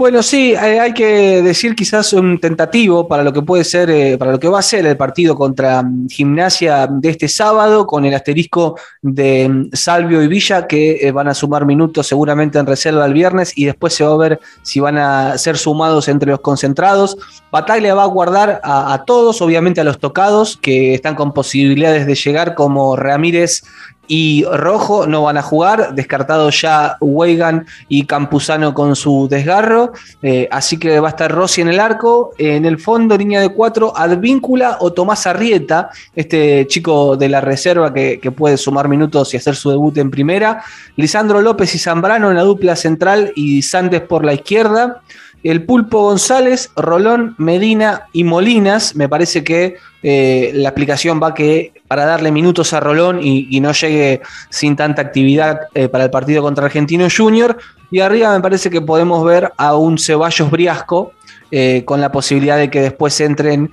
Speaker 2: Bueno, sí, eh, hay que decir quizás un tentativo para lo que puede ser, eh, para lo que va a ser el partido contra mm, Gimnasia de este sábado, con el asterisco de mm, Salvio y Villa, que eh, van a sumar minutos seguramente en reserva el viernes y después se va a ver si van a ser sumados entre los concentrados. Bataglia va a guardar a, a todos, obviamente a los tocados, que están con posibilidades de llegar, como Ramírez y Rojo no van a jugar, descartado ya Weigan y Campuzano con su desgarro, eh, así que va a estar Rossi en el arco, en el fondo línea de cuatro, Advíncula o Tomás Arrieta, este chico de la reserva que, que puede sumar minutos y hacer su debut en primera, Lisandro López y Zambrano en la dupla central y Sandes por la izquierda, el Pulpo González, Rolón, Medina y Molinas. Me parece que eh, la aplicación va que para darle minutos a Rolón y, no llegue sin tanta actividad eh, para el partido contra Argentino Junior. Y arriba me parece que podemos ver a un Ceballos Briasco. eh, con la posibilidad de que después entren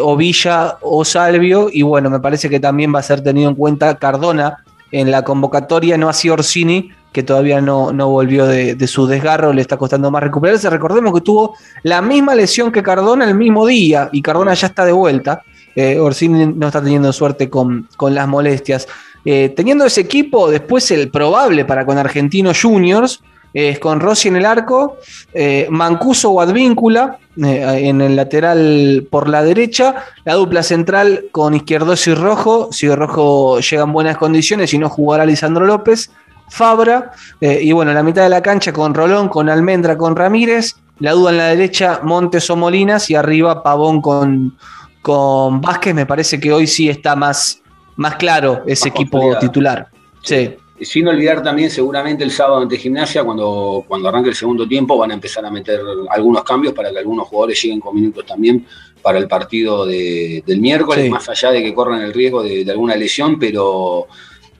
Speaker 2: o Villa o Salvio. Y bueno, me parece que también va a ser tenido en cuenta Cardona en la convocatoria, no así Orsini, que todavía no, no volvió de, de su desgarro, le está costando más recuperarse. Recordemos que tuvo la misma lesión que Cardona el mismo día y Cardona ya está de vuelta. Eh, Orsini no está teniendo suerte con, con las molestias. Eh, teniendo ese equipo, después el probable para con Argentinos Juniors, es con Rossi en el arco, eh, Mancuso o Advíncula eh, en el lateral por la derecha, la dupla central con Izquierdos y Rojo, si Rojo llega en buenas condiciones y no jugará Lisandro López, Fabra, eh, y bueno, la mitad de la cancha con Rolón, con Almendra, con Ramírez, la duda en la derecha, Montes o Molinas, y arriba Pavón con, con Vázquez, me parece que hoy sí está más, más claro ese equipo titular. Sí.
Speaker 1: Sin olvidar también, seguramente el sábado ante Gimnasia, cuando, cuando arranque el segundo tiempo, van a empezar a meter algunos cambios para que algunos jugadores lleguen con minutos también para el partido del miércoles, más allá de que corran el riesgo de, alguna lesión, pero,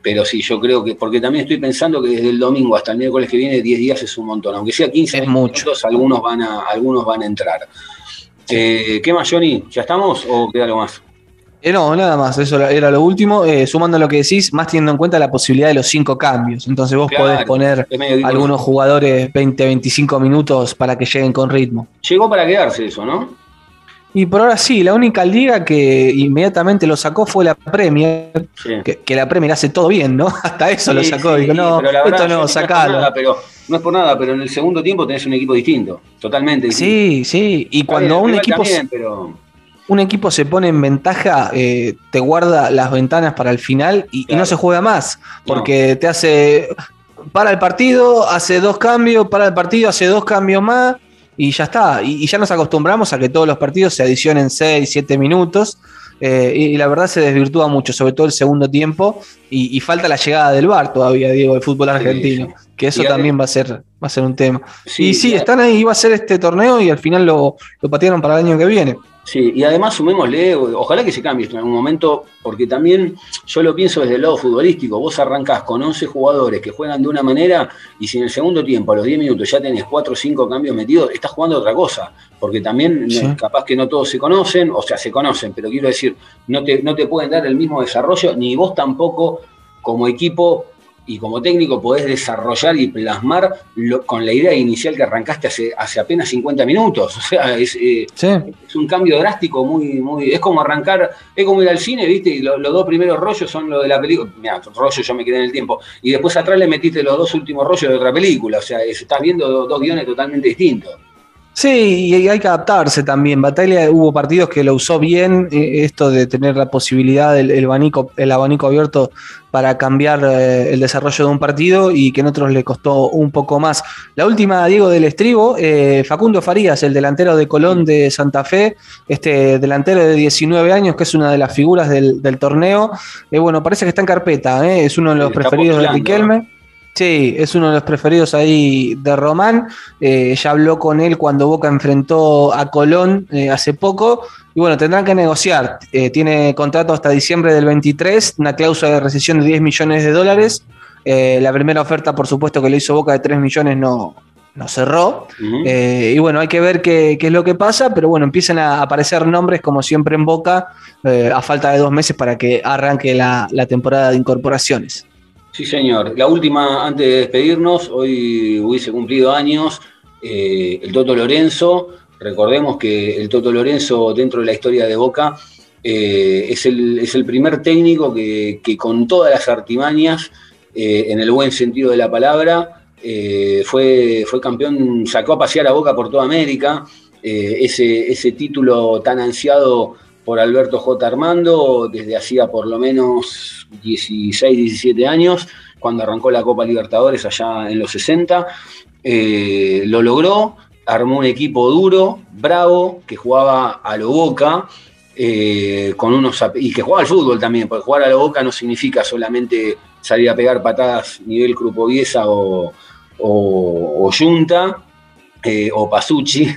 Speaker 1: pero sí, yo creo que, porque también estoy pensando que desde el domingo hasta el miércoles que viene, 10 días es un montón, aunque sea 15 minutos, algunos van a, algunos van a entrar. Eh, ¿Qué más, Johnny? ¿Ya estamos o queda algo más?
Speaker 2: Eh, no, nada más, eso era lo último. Eh, sumando lo que decís, más teniendo en cuenta la posibilidad de los cinco cambios. Entonces vos podés poner algunos jugadores 20, 25 minutos para que lleguen con ritmo.
Speaker 1: Llegó para quedarse eso, ¿no?
Speaker 2: Y por ahora sí, la única liga que inmediatamente lo sacó fue la Premier, que, la Premier hace todo bien, ¿no? Hasta eso lo sacó. Dijo, no, esto no, sacalo.
Speaker 1: No pero, no es por nada, pero en el segundo tiempo tenés un equipo distinto, totalmente distinto.
Speaker 2: Sí, sí, y cuando un equipo... pero un equipo se pone en ventaja, eh, te guarda las ventanas para el final y, no se juega más, porque te hace, para el partido, hace dos cambios, para el partido, hace dos cambios más y ya está. Y, ya nos acostumbramos a que todos los partidos se adicionen 6, 7 minutos. Eh, y, la verdad se desvirtúa mucho, sobre todo el segundo tiempo, y, falta la llegada del VAR todavía, digo, del fútbol argentino, que eso también va a ser, va a ser un tema. y sí, están ahí, iba a ser este torneo y al final lo, lo patearon para el año que viene.
Speaker 1: Sí, y además sumémosle, ojalá que se cambie esto en algún momento, porque también yo lo pienso desde el lado futbolístico. Vos arrancás con 11 jugadores que juegan de una manera y si en el segundo tiempo, a los 10 minutos, ya tenés 4 o 5 cambios metidos, estás jugando otra cosa. Porque también capaz que no todos se conocen, o sea, se conocen, pero quiero decir, no te, no te pueden dar el mismo desarrollo, ni vos tampoco como equipo y como técnico podés desarrollar y plasmar con la idea inicial que arrancaste hace, hace apenas 50 minutos. O sea, es, eh, es, un cambio drástico muy, muy. Es como arrancar, es como ir al cine, ¿viste? Y los dos primeros rollos son los de la película. Mira, rollo yo me quedé en el tiempo. Y después atrás le metiste los dos últimos rollos de otra película. O sea, estás viendo dos guiones totalmente distintos.
Speaker 2: Sí, y hay que adaptarse también. Batalla hubo partidos que lo usó bien, eh, esto de tener la posibilidad del el abanico, el abanico abierto para cambiar eh, el desarrollo de un partido y que en otros le costó un poco más. La última, Diego del Estribo, eh, Facundo Farías, el delantero de Colón de Santa Fe, este delantero de 19 años, que es una de las figuras del, torneo. bueno, parece que está en carpeta, es uno de los preferidos de Riquelme. Sí, es uno de los preferidos ahí de Román. Eh, ya habló con él cuando Boca enfrentó a Colón eh, hace poco. Y bueno, tendrán que negociar. Eh, tiene contrato hasta diciembre del 23, una cláusula de recesión de 10 millones de dólares. la primera oferta, por supuesto, que le hizo Boca de 3 millones no, no cerró. y bueno, hay que ver qué, es lo que pasa, pero bueno, empiezan a aparecer nombres, como siempre en Boca, a falta de dos meses para que arranque la temporada de incorporaciones.
Speaker 1: Sí, señor. La última, antes de despedirnos, hoy hubiese cumplido años eh, el Toto Lorenzo. Recordemos que el Toto Lorenzo, dentro de la historia de Boca, eh, es, el, primer técnico que, con todas las artimañas, eh, en el buen sentido de la palabra, fue, fue campeón, sacó a pasear a Boca por toda América. ese, ese título tan ansiado por Alberto J. Armando desde hacía por lo menos 16, 17 años, cuando arrancó la Copa Libertadores allá en los 60. Eh, lo logró, armó un equipo duro, bravo, que jugaba a lo boca. Eh, con unos y que jugaba al fútbol también, porque jugar a lo boca no significa solamente salir a pegar patadas nivel Crupoviesa o, o, o Junta eh, o Pasucci,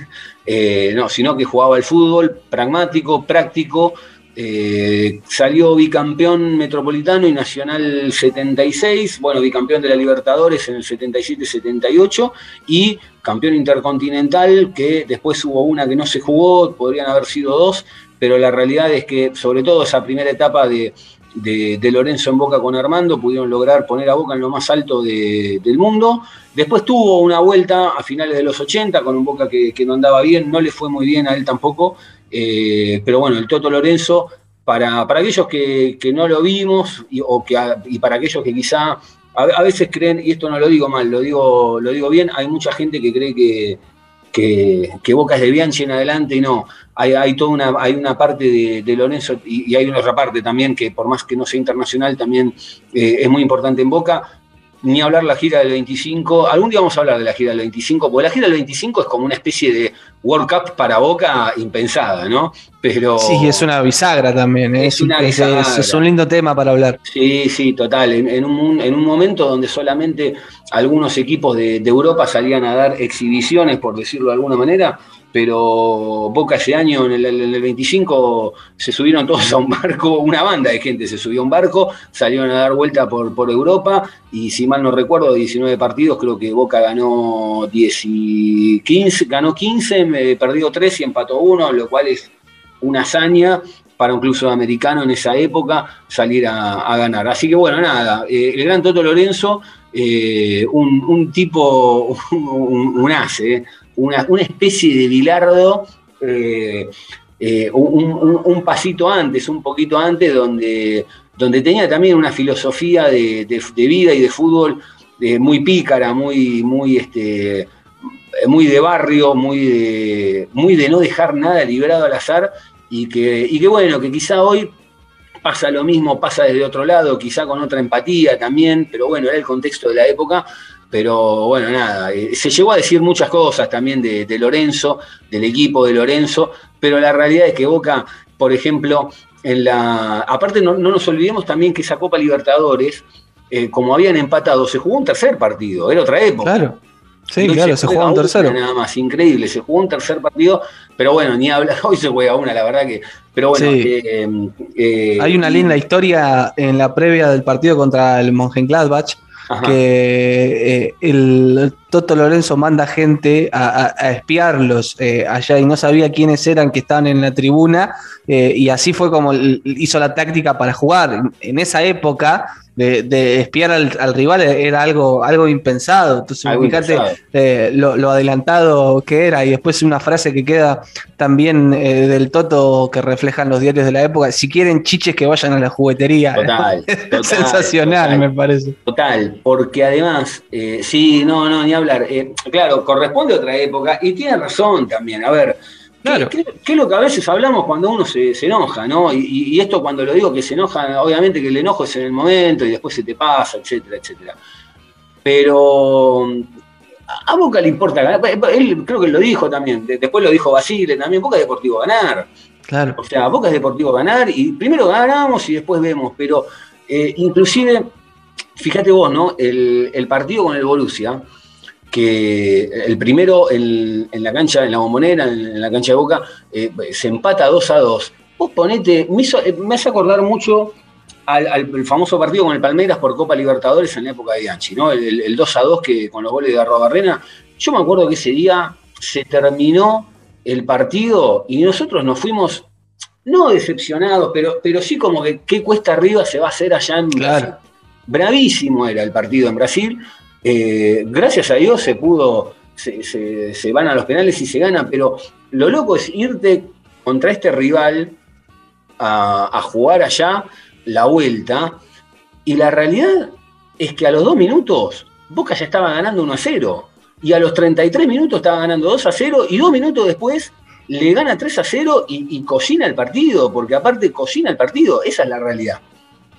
Speaker 1: eh, no, sino que jugaba al fútbol pragmático, práctico, eh, salió bicampeón metropolitano y nacional 76, bueno, bicampeón de la Libertadores en el 77-78 y campeón intercontinental, que después hubo una que no se jugó, podrían haber sido dos, pero la realidad es que sobre todo esa primera etapa de, de, Lorenzo en Boca con Armando, pudieron lograr poner a Boca en lo más alto del mundo. Después tuvo una vuelta a finales de los 80 con un Boca que, no andaba bien, no le fue muy bien a él tampoco, eh, pero bueno, el Toto Lorenzo, para, para aquellos que, no lo vimos y, o que, y para aquellos que quizá a, a veces creen, y esto no lo digo mal, lo digo, lo digo bien, hay mucha gente que cree que, que, Boca es de Bianchi en adelante y no. Hay, hay toda una, hay una parte de, de Lorenzo y, y hay una otra parte también que por más que no sea internacional también eh, es muy importante en Boca. Ni hablar la gira del 25. Algún día vamos a hablar de la gira del 25, porque la gira del 25 es como una especie de World Cup para Boca impensada, ¿no? Pero.
Speaker 2: Sí, es una bisagra también. ¿eh?
Speaker 1: Es una
Speaker 2: es,
Speaker 1: bisagra.
Speaker 2: es- es un lindo tema para hablar.
Speaker 1: Sí, sí, total. En, en un, en un momento donde solamente algunos equipos de, de Europa salían a dar exhibiciones, por decirlo de alguna manera, pero Boca ese año, en el, en el 25, se subieron todos a un barco, una banda de gente se subió a un barco, salieron a dar vuelta por, por Europa y si mal no recuerdo, de 19 partidos, creo que Boca ganó 10 y 15, ganó 15, me perdió 3 y empató 1, lo cual es una hazaña para un club sudamericano en esa época salir a, ganar. Así que bueno, nada, eh, el gran Toto Lorenzo, eh, un, tipo, un, un eh, una, especie de bilardo, eh, eh, un, pasito antes, un poquito antes, donde, donde tenía también una filosofía de, de- vida y de fútbol eh, muy pícara, muy, muy, este, muy de barrio, muy de, muy de no dejar nada librado al azar y que, y que bueno, que quizá hoy pasa lo mismo, pasa desde otro lado, quizá con otra empatía también, pero bueno, era el contexto de la época. Pero bueno, nada, eh, se llegó a decir muchas cosas también de, de Lorenzo, del equipo de Lorenzo, pero la realidad es que Boca, por ejemplo, en la. Aparte, no, no nos olvidemos también que esa Copa Libertadores, eh, como habían empatado, se jugó un tercer partido, era otra época.
Speaker 2: Claro. Sí, claro, se juega un
Speaker 1: una
Speaker 2: tercero.
Speaker 1: Nada más, increíble. Se jugó un tercer partido, pero bueno, ni hablar. Hoy se juega una, la verdad que. Pero bueno,
Speaker 2: Sí.
Speaker 1: eh, eh,
Speaker 2: Hay una linda historia en la previa del partido contra el Mönchengladbach que eh, el Toto Lorenzo manda gente a, espiarlos eh, allá y no sabía quiénes eran que estaban en la tribuna eh, y así fue como hizo la táctica para jugar. En esa época de, de espiar al, al rival era algo, algo impensado. Entonces,
Speaker 1: impensado.
Speaker 2: eh, lo, lo adelantado que era y después una frase que queda también eh, del Toto que reflejan los diarios de la época, si quieren chiches que vayan a la juguetería.
Speaker 1: Total, total,
Speaker 2: Sensacional,
Speaker 1: total.
Speaker 2: me parece.
Speaker 1: Total, porque además, eh, sí, no, no, ni hablar. Eh, claro, corresponde a otra época y tiene razón también. A ver, ¿qué-
Speaker 2: Claro.
Speaker 1: ¿qué, qué es lo que a veces hablamos cuando uno se, se enoja, no? Y, esto cuando lo digo que se enoja, obviamente que el enojo es en el momento y después se te pasa, etcétera, etcétera. Pero a Boca le importa ganar. Él creo que lo dijo también, de- después lo dijo Basile también, Boca es Deportivo ganar.
Speaker 2: Claro.
Speaker 1: O sea, Boca es Deportivo ganar y primero ganamos y después vemos, pero eh, inclusive, fíjate vos, ¿no? El, el partido con el Borussia, que el primero en, en la cancha, en la bombonera, en, en la cancha de Boca, eh, se empata 2 a 2. Vos ponete, me, hizo- eh, me hace acordar mucho al, famoso partido con el Palmeiras por Copa Libertadores en la época de Bianchi, ¿no? El, el- el 2 a 2 que, con los goles de Arrobarrena. Yo me acuerdo que ese día se terminó el partido y nosotros nos fuimos, no decepcionados, pero, pero sí como que qué cuesta arriba se va a hacer allá en
Speaker 2: Claro.
Speaker 1: Brasil. Bravísimo era el partido en Brasil. Eh, gracias a Dios se pudo, se, van a los penales y se gana, pero lo loco es irte contra este rival a, jugar allá la vuelta y la realidad es que a los dos minutos Boca ya estaba ganando 1 a 0 y a los 33 minutos estaba ganando 2 a 0 y dos minutos después le gana 3 a 0 y, y cocina el partido, porque aparte cocina el partido, esa es la realidad.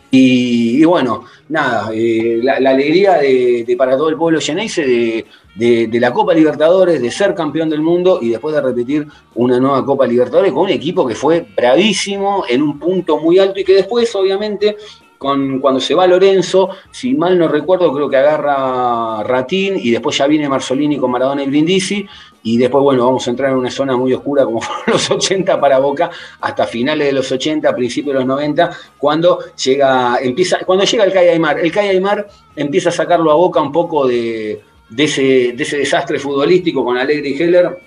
Speaker 1: Y, bueno, nada, eh, la, alegría de, para todo el pueblo llenense de, de- de la Copa Libertadores, de ser campeón del mundo y después de repetir una nueva Copa Libertadores con un equipo que fue bravísimo en un punto muy alto y que después, obviamente, con, cuando se va Lorenzo, si mal no recuerdo, creo que agarra Ratín y después ya viene Marzolini con Maradona y Brindisi. Y después, bueno, vamos a entrar en una zona muy oscura como fueron los 80 para Boca, hasta finales de los 80, principios de los 90, cuando llega, empieza, cuando llega el Calle Aymar. El Calle Aymar empieza a sacarlo a Boca un poco de, de ese, de ese desastre futbolístico con Alegre y Heller.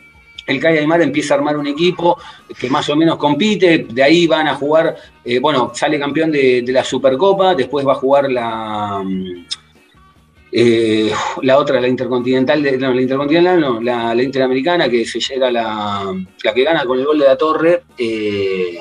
Speaker 1: El Calle Aymar empieza a armar un equipo que más o menos compite, de ahí van a jugar, eh, bueno, sale campeón de, la Supercopa, después va a jugar la, eh, la otra, la Intercontinental, de- la Intercontinental no, la, Interamericana, que se llega la, la que gana con el gol de la Torre eh,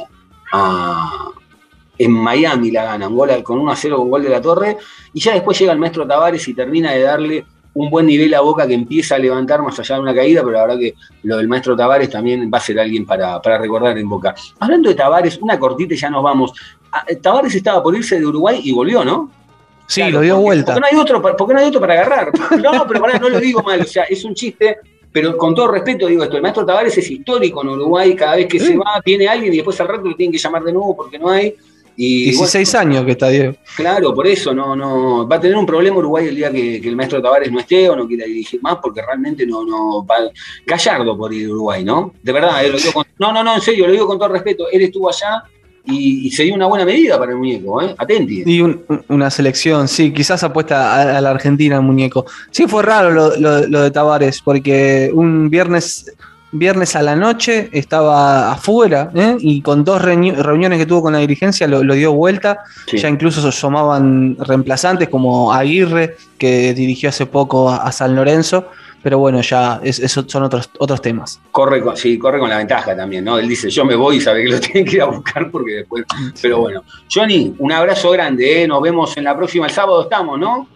Speaker 1: en Miami la gana, un gol con 1 a 0 con gol de la Torre, y ya después llega el maestro Tavares y termina de darle un buen nivel a Boca que empieza a levantar más allá de una caída, pero la verdad que lo del maestro Tavares también va a ser alguien para, para recordar en Boca. Hablando de Tavares, una cortita y ya nos vamos. Ah, Tavares estaba por irse de Uruguay y volvió, ¿no?
Speaker 2: Sí, lo dio vuelta.
Speaker 1: Porque no, hay otro, porque no hay otro para agarrar. No, pero para, no lo digo mal, o sea, es un chiste, pero con todo respeto digo esto, el maestro Tavares es histórico en Uruguay, cada vez que se va tiene alguien y después al rato lo tienen que llamar de nuevo porque no hay. Y,
Speaker 2: 16 años que está Diego.
Speaker 1: Claro, por eso no, no va a tener un problema Uruguay el día que, el maestro Tavares no esté o no quiera dirigir más, porque realmente no, no va Gallardo por ir a Uruguay, ¿no? De verdad, eh, lo digo con, no, no, no, en serio, lo digo con todo respeto. Él estuvo allá y, sería una buena medida para el muñeco, ¿eh? Atenti.
Speaker 2: Y una selección, sí, quizás apuesta a, la Argentina el muñeco. Sí, fue raro lo, lo de Tavares, porque un viernes viernes a la noche estaba afuera ¿eh? y con dos reuniones que tuvo con la dirigencia lo, dio vuelta. Ya incluso se asomaban reemplazantes como Aguirre, que dirigió hace poco a, San Lorenzo. Pero bueno, ya esos son otros, otros temas.
Speaker 1: Corre con, sí, corre con la ventaja también, ¿no? Él dice, yo me voy y sabe que lo tienen que ir a buscar porque después. Pero bueno. Johnny, un abrazo grande, ¿eh? Nos vemos en la próxima, el sábado estamos, ¿no?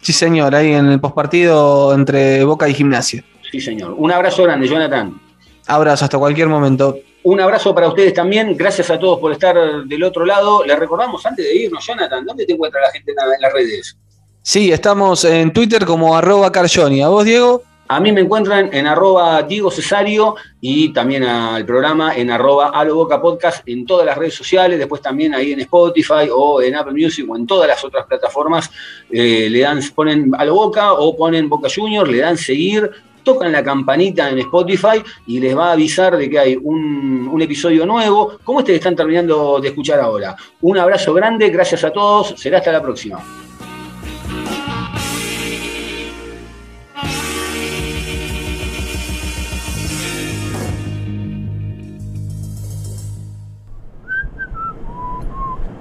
Speaker 2: Sí, señor, ahí en el postpartido entre Boca y Gimnasia.
Speaker 1: Sí, señor. Un abrazo grande, Jonathan.
Speaker 2: Abrazo, hasta cualquier momento.
Speaker 1: Un abrazo para ustedes también. Gracias a todos por estar del otro lado. Les recordamos antes de irnos, Jonathan, ¿dónde te encuentra la gente en las redes?
Speaker 2: Sí, estamos en Twitter como arroba carjoni. ¿A vos, Diego?
Speaker 1: A mí me encuentran en arroba Diego Cesario y también al programa en arroba Boca Podcast en todas las redes sociales, después también ahí en Spotify o en Apple Music o en todas las otras plataformas eh, le dan, ponen a lo Boca o ponen Boca Junior, le dan seguir, tocan la campanita en Spotify y les va a avisar de que hay un, un episodio nuevo, como este que están terminando de escuchar ahora. Un abrazo grande, gracias a todos, será hasta la próxima.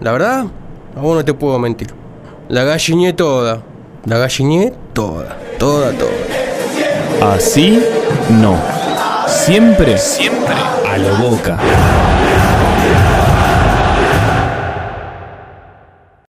Speaker 7: la verdad, a vos no te puedo mentir. La galliné toda. La galliné toda, toda, toda.
Speaker 8: Así no. Siempre, siempre a lo boca.